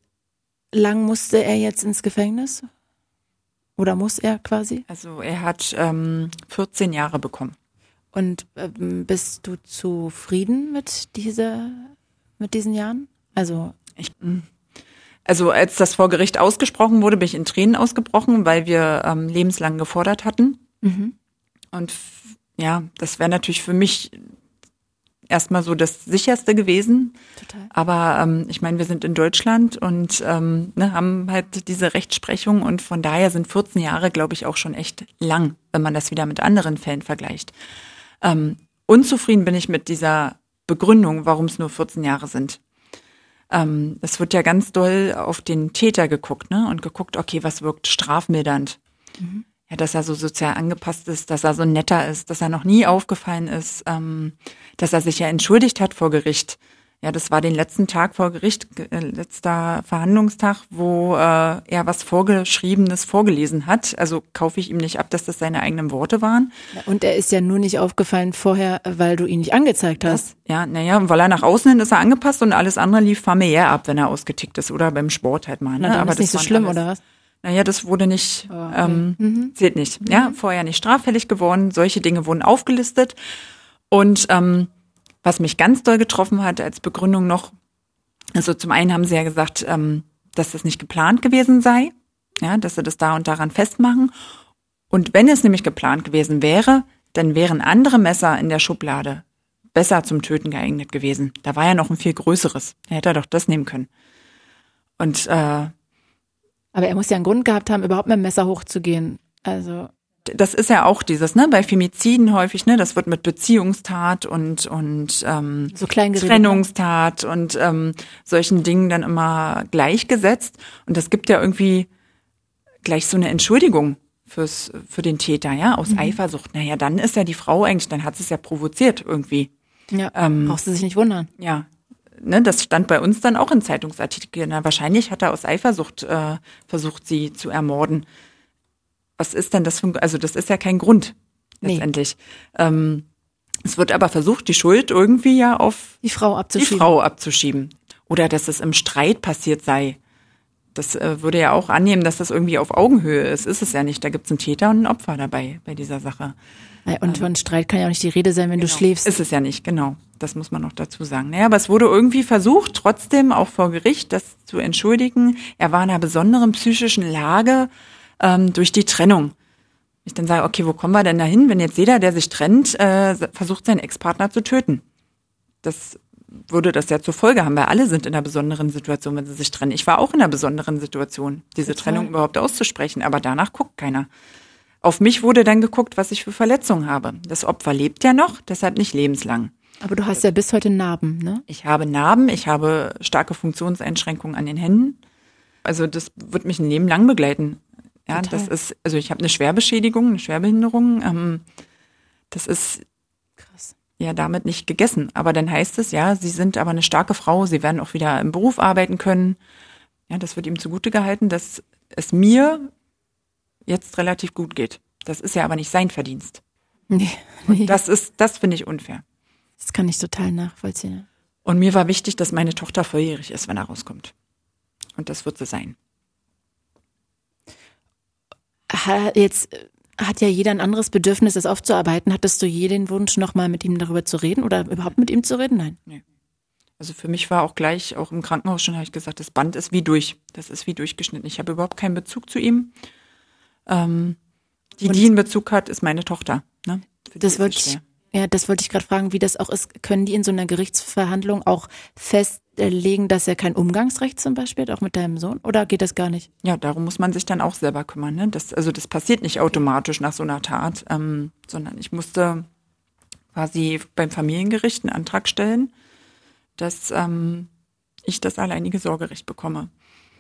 Speaker 1: lang musste er jetzt ins Gefängnis? Oder muss er quasi?
Speaker 2: Also er hat ähm, 14 Jahre bekommen.
Speaker 1: Und ähm, bist du zufrieden mit dieser, mit diesen Jahren? Also,
Speaker 2: Ich, mh. also als das vor Gericht ausgesprochen wurde, bin ich in Tränen ausgebrochen, weil wir ähm, lebenslang gefordert hatten.
Speaker 1: mhm.
Speaker 2: Und ja, das wäre natürlich für mich erstmal so das sicherste gewesen.
Speaker 1: total.
Speaker 2: Aber ähm, ich meine, wir sind in Deutschland und ähm, ne, haben halt diese Rechtsprechung und von daher sind 14 Jahre, glaube ich, auch schon echt lang, wenn man das wieder mit anderen Fällen vergleicht. Ähm, unzufrieden bin ich mit dieser Begründung, warum es nur 14 Jahre sind. Ähm, es wird ja ganz doll auf den Täter geguckt, ne? Und geguckt, okay, was wirkt strafmildernd? Ja, dass er so sozial angepasst ist, dass er so netter ist, dass er noch nie aufgefallen ist, ähm, dass er sich ja entschuldigt hat vor Gericht. Ja, das war den letzten Tag vor Gericht, ge- äh, letzter Verhandlungstag, wo äh, er was Vorgeschriebenes vorgelesen hat. Also kaufe ich ihm nicht ab, dass das seine eigenen Worte waren.
Speaker 1: Und er ist ja nur nicht aufgefallen vorher, weil du ihn nicht angezeigt hast.
Speaker 2: Ja, naja, weil er nach außen hin ist er angepasst und alles andere lief familiär ab, wenn er ausgetickt ist oder beim Sport halt mal. Ne?
Speaker 1: Na, dann ist nicht so schlimm,
Speaker 2: alles-
Speaker 1: oder was?
Speaker 2: Naja, das wurde nicht,
Speaker 1: Oh, okay.
Speaker 2: ähm, zählt nicht. Ja, vorher nicht straffällig geworden. Solche Dinge wurden aufgelistet. Und ähm, was mich ganz doll getroffen hat als Begründung noch, also zum einen haben sie ja gesagt, ähm, dass das nicht geplant gewesen sei, ja, dass sie das da und daran festmachen. Und wenn es nämlich geplant gewesen wäre, dann wären andere Messer in der Schublade besser zum Töten geeignet gewesen. Da war ja noch ein viel größeres. Er hätte doch das nehmen können. Und äh,
Speaker 1: Aber er muss ja einen Grund gehabt haben, überhaupt mit dem Messer hochzugehen. Also,
Speaker 2: das ist ja auch dieses, ne, bei Femiziden häufig, ne, das wird mit Beziehungstat und und ähm,
Speaker 1: so geredet.
Speaker 2: Trennungstat und ähm, solchen Dingen dann immer gleichgesetzt. Und das gibt ja irgendwie gleich so eine Entschuldigung fürs für den Täter, ja, aus Eifersucht. Naja, dann ist ja die Frau eigentlich, dann hat sie es ja provoziert irgendwie.
Speaker 1: Ja,
Speaker 2: Ähm,
Speaker 1: brauchst du sich nicht wundern.
Speaker 2: Ja, ne, das stand bei uns dann auch in Zeitungsartikeln. Na, wahrscheinlich hat er aus Eifersucht äh, versucht, sie zu ermorden. Was ist denn das für ein, also das ist ja kein Grund
Speaker 1: Nee.
Speaker 2: letztendlich. Ähm, es wird aber versucht, die Schuld irgendwie ja auf
Speaker 1: Die Frau
Speaker 2: die
Speaker 1: abzuschieben.
Speaker 2: Frau abzuschieben. Oder dass es im Streit passiert sei. Das äh, würde ja auch annehmen, dass das irgendwie auf Augenhöhe ist. Ist es ja nicht. Da gibt es einen Täter und ein Opfer dabei bei dieser Sache.
Speaker 1: Und von Streit kann ja auch nicht die Rede sein, wenn du schläfst.
Speaker 2: Ist es ja nicht, genau. Das muss man noch dazu sagen. Naja, aber es wurde irgendwie versucht, trotzdem auch vor Gericht, das zu entschuldigen. Er war in einer besonderen psychischen Lage ähm, durch die Trennung. Ich dann sage, okay, wo kommen wir denn dahin, wenn jetzt jeder, der sich trennt, äh, versucht, seinen Ex-Partner zu töten? Das würde das ja zur Folge haben, weil alle sind in einer besonderen Situation, wenn sie sich trennen. Ich war auch in einer besonderen Situation, diese
Speaker 1: Total.
Speaker 2: Trennung überhaupt auszusprechen, aber danach guckt keiner. Auf mich wurde dann geguckt, was ich für Verletzungen habe. Das Opfer lebt ja noch, deshalb nicht lebenslang.
Speaker 1: Aber du hast ja bis heute Narben, ne?
Speaker 2: Ich habe Narben, ich habe starke Funktionseinschränkungen an den Händen. Also das wird mich ein Leben lang begleiten. Ja,
Speaker 1: Total.
Speaker 2: das ist, also ich habe eine Schwerbeschädigung, eine Schwerbehinderung. Ähm, das ist
Speaker 1: Krass.
Speaker 2: ja damit nicht gegessen. Aber dann heißt es, ja, Sie sind aber eine starke Frau, Sie werden auch wieder im Beruf arbeiten können. Ja, das wird ihm zugute gehalten, dass es mir jetzt relativ gut geht. Das ist ja aber nicht sein Verdienst.
Speaker 1: Nee, nee.
Speaker 2: Das ist, das finde ich unfair.
Speaker 1: Das kann ich total nachvollziehen.
Speaker 2: Und mir war wichtig, dass meine Tochter volljährig ist, wenn er rauskommt. Und das wird sie sein.
Speaker 1: Jetzt äh, hat ja jeder ein anderes Bedürfnis, das aufzuarbeiten. Hattest du je den Wunsch, nochmal mit ihm darüber zu reden oder überhaupt mit ihm zu reden? Nein.
Speaker 2: Also für mich war auch gleich, auch im Krankenhaus schon, habe ich gesagt, das Band ist wie durch. Das ist wie durchgeschnitten. Ich habe überhaupt keinen Bezug zu ihm. Ähm, die,
Speaker 1: Und-
Speaker 2: die einen Bezug hat, ist meine Tochter. Ne?
Speaker 1: Das wollte ich, ja, das wollte ich gerade fragen, wie das auch ist. Können die in so einer Gerichtsverhandlung auch festlegen, dass er kein Umgangsrecht zum Beispiel hat, auch mit deinem Sohn? Oder geht das gar nicht?
Speaker 2: Ja, darum muss man sich dann auch selber kümmern. Ne? Das, also das passiert nicht automatisch nach so einer Tat, ähm, sondern ich musste quasi beim Familiengericht einen Antrag stellen, dass ähm, ich das alleinige Sorgerecht bekomme.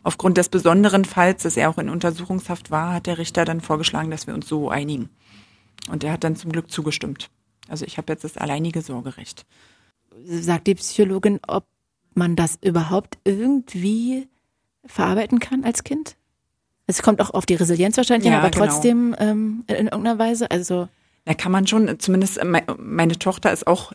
Speaker 2: Aufgrund des besonderen Falls, dass er auch in Untersuchungshaft war, hat der Richter dann vorgeschlagen, dass wir uns so einigen. Und er hat dann zum Glück zugestimmt. Also ich habe jetzt das alleinige Sorgerecht.
Speaker 1: Sagt die Psychologin, ob man das überhaupt irgendwie verarbeiten kann als Kind? Es kommt auch auf die Resilienz wahrscheinlich,
Speaker 2: Ja,
Speaker 1: an, aber
Speaker 2: genau.
Speaker 1: trotzdem ähm, in irgendeiner Weise. Also
Speaker 2: Da kann man schon, zumindest äh, mei- meine Tochter ist auch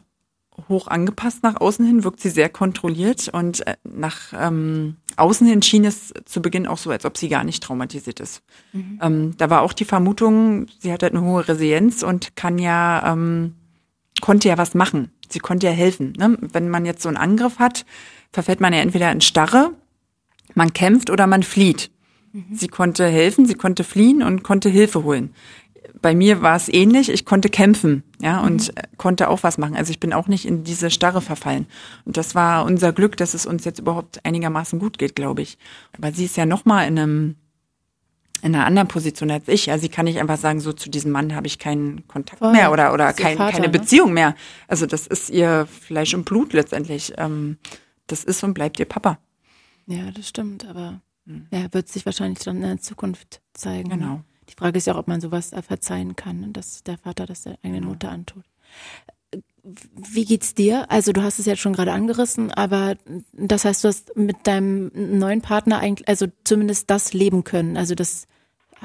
Speaker 2: hoch angepasst nach außen hin, wirkt sie sehr kontrolliert und äh, nach ähm, außen hin schien es zu Beginn auch so, als ob sie gar nicht traumatisiert ist. Ähm, da war auch die Vermutung, sie hat halt eine hohe Resilienz und kann ja, ähm, konnte ja was machen. Sie konnte ja helfen. Ne? Wenn man jetzt so einen Angriff hat, verfällt man ja entweder in Starre, man kämpft oder man flieht. Sie konnte helfen, sie konnte fliehen und konnte Hilfe holen. Bei mir war es ähnlich. Ich konnte kämpfen, ja, und äh, konnte auch was machen. Also ich bin auch nicht in diese Starre verfallen. Und das war unser Glück, dass es uns jetzt überhaupt einigermaßen gut geht, glaube ich. Aber sie ist ja noch mal in einem in einer anderen Position als ich. Also sie kann nicht einfach sagen, so zu diesem Mann habe ich keinen Kontakt
Speaker 1: Voll.
Speaker 2: mehr oder oder kein,
Speaker 1: Vater,
Speaker 2: keine
Speaker 1: ne?
Speaker 2: Beziehung mehr. Also das ist ihr Fleisch und Blut letztendlich. Ähm, das ist und bleibt ihr Papa.
Speaker 1: ja, das stimmt, aber ja, wird sich wahrscheinlich dann in der Zukunft zeigen. ne?
Speaker 2: Genau.
Speaker 1: Die Frage ist ja auch, ob man sowas äh, verzeihen kann, ne, dass der Vater das der eigenen
Speaker 2: Genau.
Speaker 1: Mutter antut. Wie geht's dir? Also du hast es jetzt schon gerade angerissen, aber das heißt, du hast mit deinem neuen Partner eigentlich, also zumindest das leben können. Also das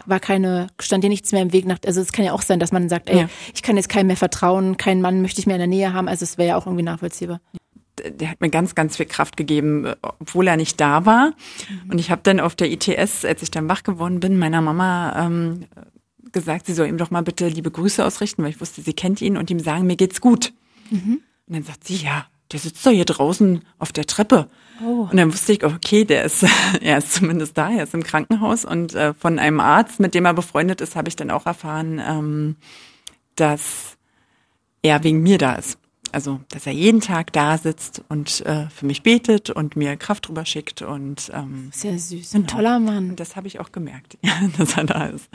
Speaker 1: war keine, stand dir nichts mehr im Weg nach, also es kann ja auch sein, dass man sagt, ey,
Speaker 2: Ja.
Speaker 1: ich kann jetzt keinem mehr vertrauen, keinen Mann möchte ich mehr in der Nähe haben, also es wäre ja auch irgendwie nachvollziehbar.
Speaker 2: der hat mir ganz, ganz viel Kraft gegeben, obwohl er nicht da war. Und ich habe dann auf der ITS, als ich dann wach geworden bin, meiner Mama ähm, gesagt, sie soll ihm doch mal bitte liebe Grüße ausrichten, weil ich wusste, sie kennt ihn und ihm sagen, mir geht's gut. Und dann sagt sie, ja, der sitzt doch hier draußen auf der Treppe.
Speaker 1: Oh.
Speaker 2: Und dann wusste ich, okay, der ist, er ist zumindest da, er ist im Krankenhaus. Und äh, von einem Arzt, mit dem er befreundet ist, habe ich dann auch erfahren, ähm, dass er wegen mir da ist. Also, dass er jeden Tag da sitzt und äh, für mich betet und mir Kraft drüber schickt. Und ähm,
Speaker 1: Sehr süß, ein
Speaker 2: Genau.
Speaker 1: toller Mann.
Speaker 2: und das habe ich auch gemerkt, dass er da ist.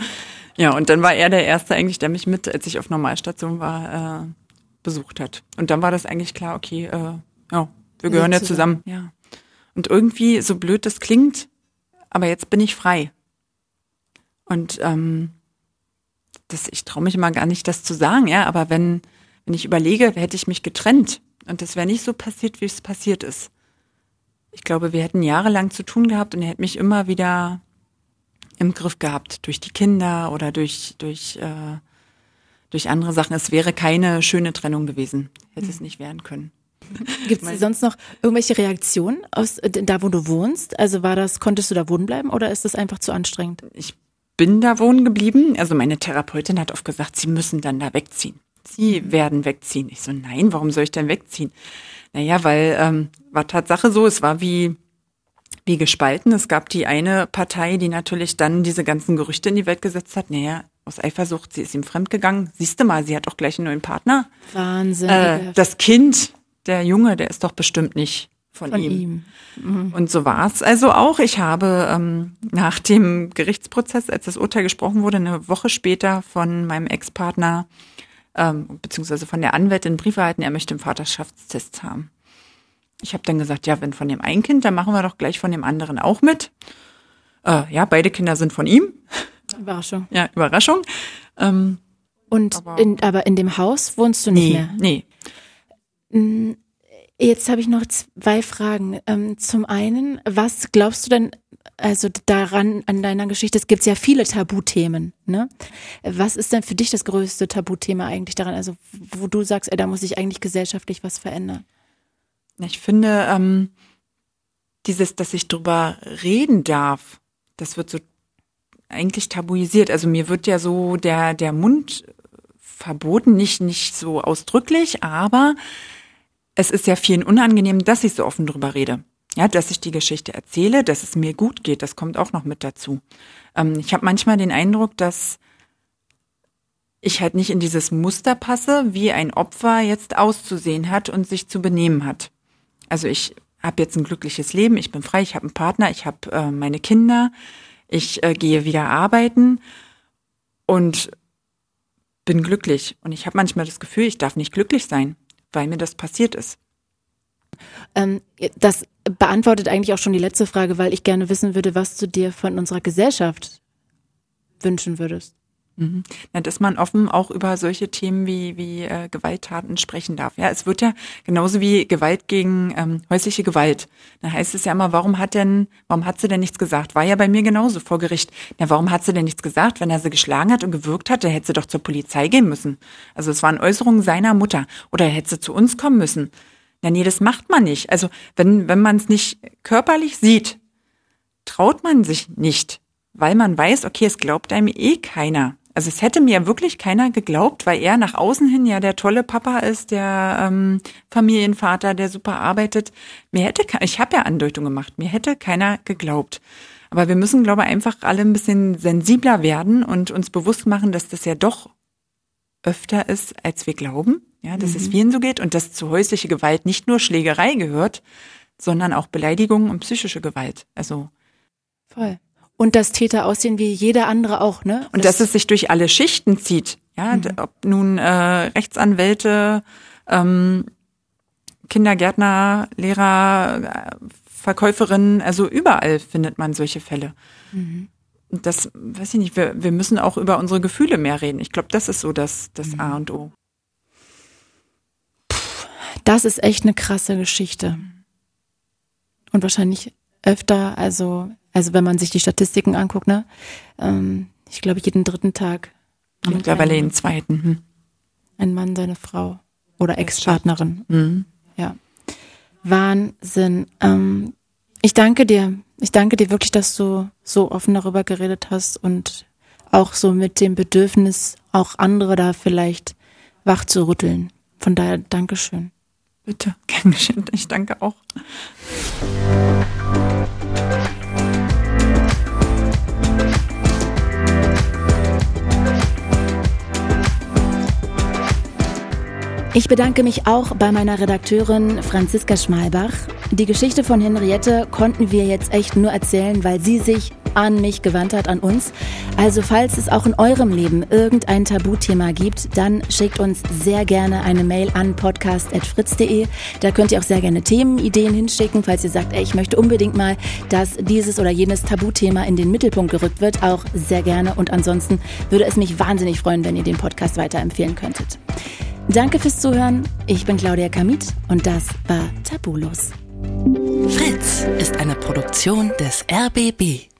Speaker 2: Ja, und dann war er der Erste eigentlich, der mich mit, als ich auf Normalstation war, äh, besucht hat. Und dann war das eigentlich klar, okay, äh, ja, wir gehören ja zusammen. Ja. Und irgendwie, so blöd das klingt, aber jetzt bin ich frei. Und ähm, das, ich traue mich immer gar nicht, das zu sagen, ja, aber wenn, wenn ich überlege, hätte ich mich getrennt und das wäre nicht so passiert, wie es passiert ist. Ich glaube, wir hätten jahrelang zu tun gehabt und er hätte mich immer wieder im Griff gehabt durch die Kinder oder durch durch äh, durch andere Sachen. Es wäre keine schöne Trennung gewesen, hätte es nicht werden können.
Speaker 1: Gibt es sonst noch irgendwelche Reaktionen aus da, wo du wohnst? Also war das, konntest du da wohnen bleiben oder ist das einfach zu anstrengend?
Speaker 2: Ich bin da wohnen geblieben. Also meine Therapeutin hat oft gesagt, sie müssen dann da wegziehen. Sie werden wegziehen. Ich so, nein, warum soll ich denn wegziehen? Naja, weil ähm, war Tatsache so, es war wie wie gespalten. Es gab die eine Partei, die natürlich dann diese ganzen Gerüchte in die Welt gesetzt hat. Naja, aus Eifersucht, sie ist ihm fremdgegangen. Siehst du mal, sie hat auch gleich einen neuen Partner.
Speaker 1: Wahnsinn.
Speaker 2: Äh, das Kind, der Junge, der ist doch bestimmt nicht von,
Speaker 1: von
Speaker 2: ihm.
Speaker 1: ihm.
Speaker 2: Und so war es also auch. Ich habe ähm, nach dem Gerichtsprozess, als das Urteil gesprochen wurde, eine Woche später von meinem Ex-Partner ähm, beziehungsweise von der Anwältin einen Brief erhalten, er möchte einen Vaterschaftstest haben. Ich habe dann gesagt, ja, wenn von dem einen Kind, dann machen wir doch gleich von dem anderen auch mit. Äh, ja, beide Kinder sind von ihm.
Speaker 1: Überraschung.
Speaker 2: Ja, Überraschung. Ähm,
Speaker 1: Und
Speaker 2: Aber-
Speaker 1: in, aber in dem Haus wohnst du nicht
Speaker 2: nee,
Speaker 1: mehr?
Speaker 2: nee.
Speaker 1: Jetzt habe ich noch zwei Fragen. Ähm, zum einen, was glaubst du denn, also daran, an deiner Geschichte, es gibt ja viele Tabuthemen, ne? Was ist denn für dich das größte Tabuthema eigentlich daran? Also, wo du sagst, ey, da muss sich eigentlich gesellschaftlich was verändern?
Speaker 2: Ich finde, ähm, dieses, dass ich drüber reden darf, das wird so eigentlich tabuisiert. Also mir wird ja so der, der Mund verboten, nicht, nicht so ausdrücklich, aber es ist ja vielen unangenehm, dass ich so offen drüber rede. Ja, dass ich die Geschichte erzähle, dass es mir gut geht, das kommt auch noch mit dazu. Ähm, ich habe manchmal den Eindruck, dass ich halt nicht in dieses Muster passe, wie ein Opfer jetzt auszusehen hat und sich zu benehmen hat. Also ich habe jetzt ein glückliches Leben, ich bin frei, ich habe einen Partner, ich habe äh, meine Kinder, ich äh, gehe wieder arbeiten und bin glücklich. Und ich habe manchmal das Gefühl, ich darf nicht glücklich sein, weil mir das passiert ist.
Speaker 1: Ähm, das beantwortet eigentlich auch schon die letzte Frage, weil ich gerne wissen würde, was du dir von unserer Gesellschaft wünschen würdest.
Speaker 2: Mhm. Ja, dass man offen auch über solche Themen wie, wie äh, Gewalttaten sprechen darf. Ja, es wird ja genauso wie Gewalt gegen ähm, häusliche Gewalt. Da heißt es ja immer, warum hat denn, warum hat sie denn nichts gesagt? War ja bei mir genauso vor Gericht. Ja, warum hat sie denn nichts gesagt? Wenn er sie geschlagen hat und gewürgt hat, dann hätte sie doch zur Polizei gehen müssen. Also es waren Äußerungen seiner Mutter. Oder hätte sie zu uns kommen müssen. Ja, nee, das macht man nicht. Also wenn, wenn man es nicht körperlich sieht, traut man sich nicht, weil man weiß, okay, es glaubt einem eh keiner. Also es hätte mir wirklich keiner geglaubt, weil er nach außen hin ja der tolle Papa ist, der ähm, Familienvater, der super arbeitet. Mir hätte ich habe ja Andeutung gemacht, mir hätte keiner geglaubt. Aber wir müssen, glaube ich, einfach alle ein bisschen sensibler werden und uns bewusst machen, dass das ja doch öfter ist, als wir glauben. Ja, dass mhm. es vielen so geht und dass zu häusliche Gewalt nicht nur Schlägerei gehört, sondern auch Beleidigungen und psychische Gewalt. Also
Speaker 1: voll und dass Täter aussehen wie jeder andere auch, ne?
Speaker 2: Und, und dass es sich durch alle Schichten zieht, ja, mhm. ob nun äh, Rechtsanwälte, ähm, Kindergärtner, Lehrer, äh, Verkäuferinnen, also überall findet man solche Fälle. Mhm. Und das, weiß ich nicht, wir, wir müssen auch über unsere Gefühle mehr reden. Ich glaube, das ist so das, das mhm. A und O.
Speaker 1: Das ist echt eine krasse Geschichte. Und wahrscheinlich öfter, also also wenn man sich die Statistiken anguckt, ne? Ähm, ich glaube, jeden dritten Tag.
Speaker 2: Mittlerweile jeden zweiten. Hm.
Speaker 1: Ein Mann, seine Frau oder Ex-Partnerin. Mhm. Ja. Wahnsinn. Ähm, ich danke dir. Ich danke dir wirklich, dass du so offen darüber geredet hast und auch so mit dem Bedürfnis, auch andere da vielleicht wach zu rütteln. Von daher, Dankeschön.
Speaker 2: Bitte, gern geschehen. Ich danke auch.
Speaker 1: Ich bedanke mich auch bei meiner Redakteurin Franziska Schmalbach. Die Geschichte von Henriette konnten wir jetzt echt nur erzählen, weil sie sich an mich gewandt hat, an uns. Also falls es auch in eurem Leben irgendein Tabuthema gibt, dann schickt uns sehr gerne eine Mail an podcast.fritz.de. Da könnt ihr auch sehr gerne Themenideen hinschicken, falls ihr sagt, ey, ich möchte unbedingt mal, dass dieses oder jenes Tabuthema in den Mittelpunkt gerückt wird. Auch sehr gerne. Und ansonsten würde es mich wahnsinnig freuen, wenn ihr den Podcast weiterempfehlen könntet. Danke fürs Zuhören. Ich bin Claudia Kamit und das war Tabulos.
Speaker 3: Fritz ist eine Produktion des RBB.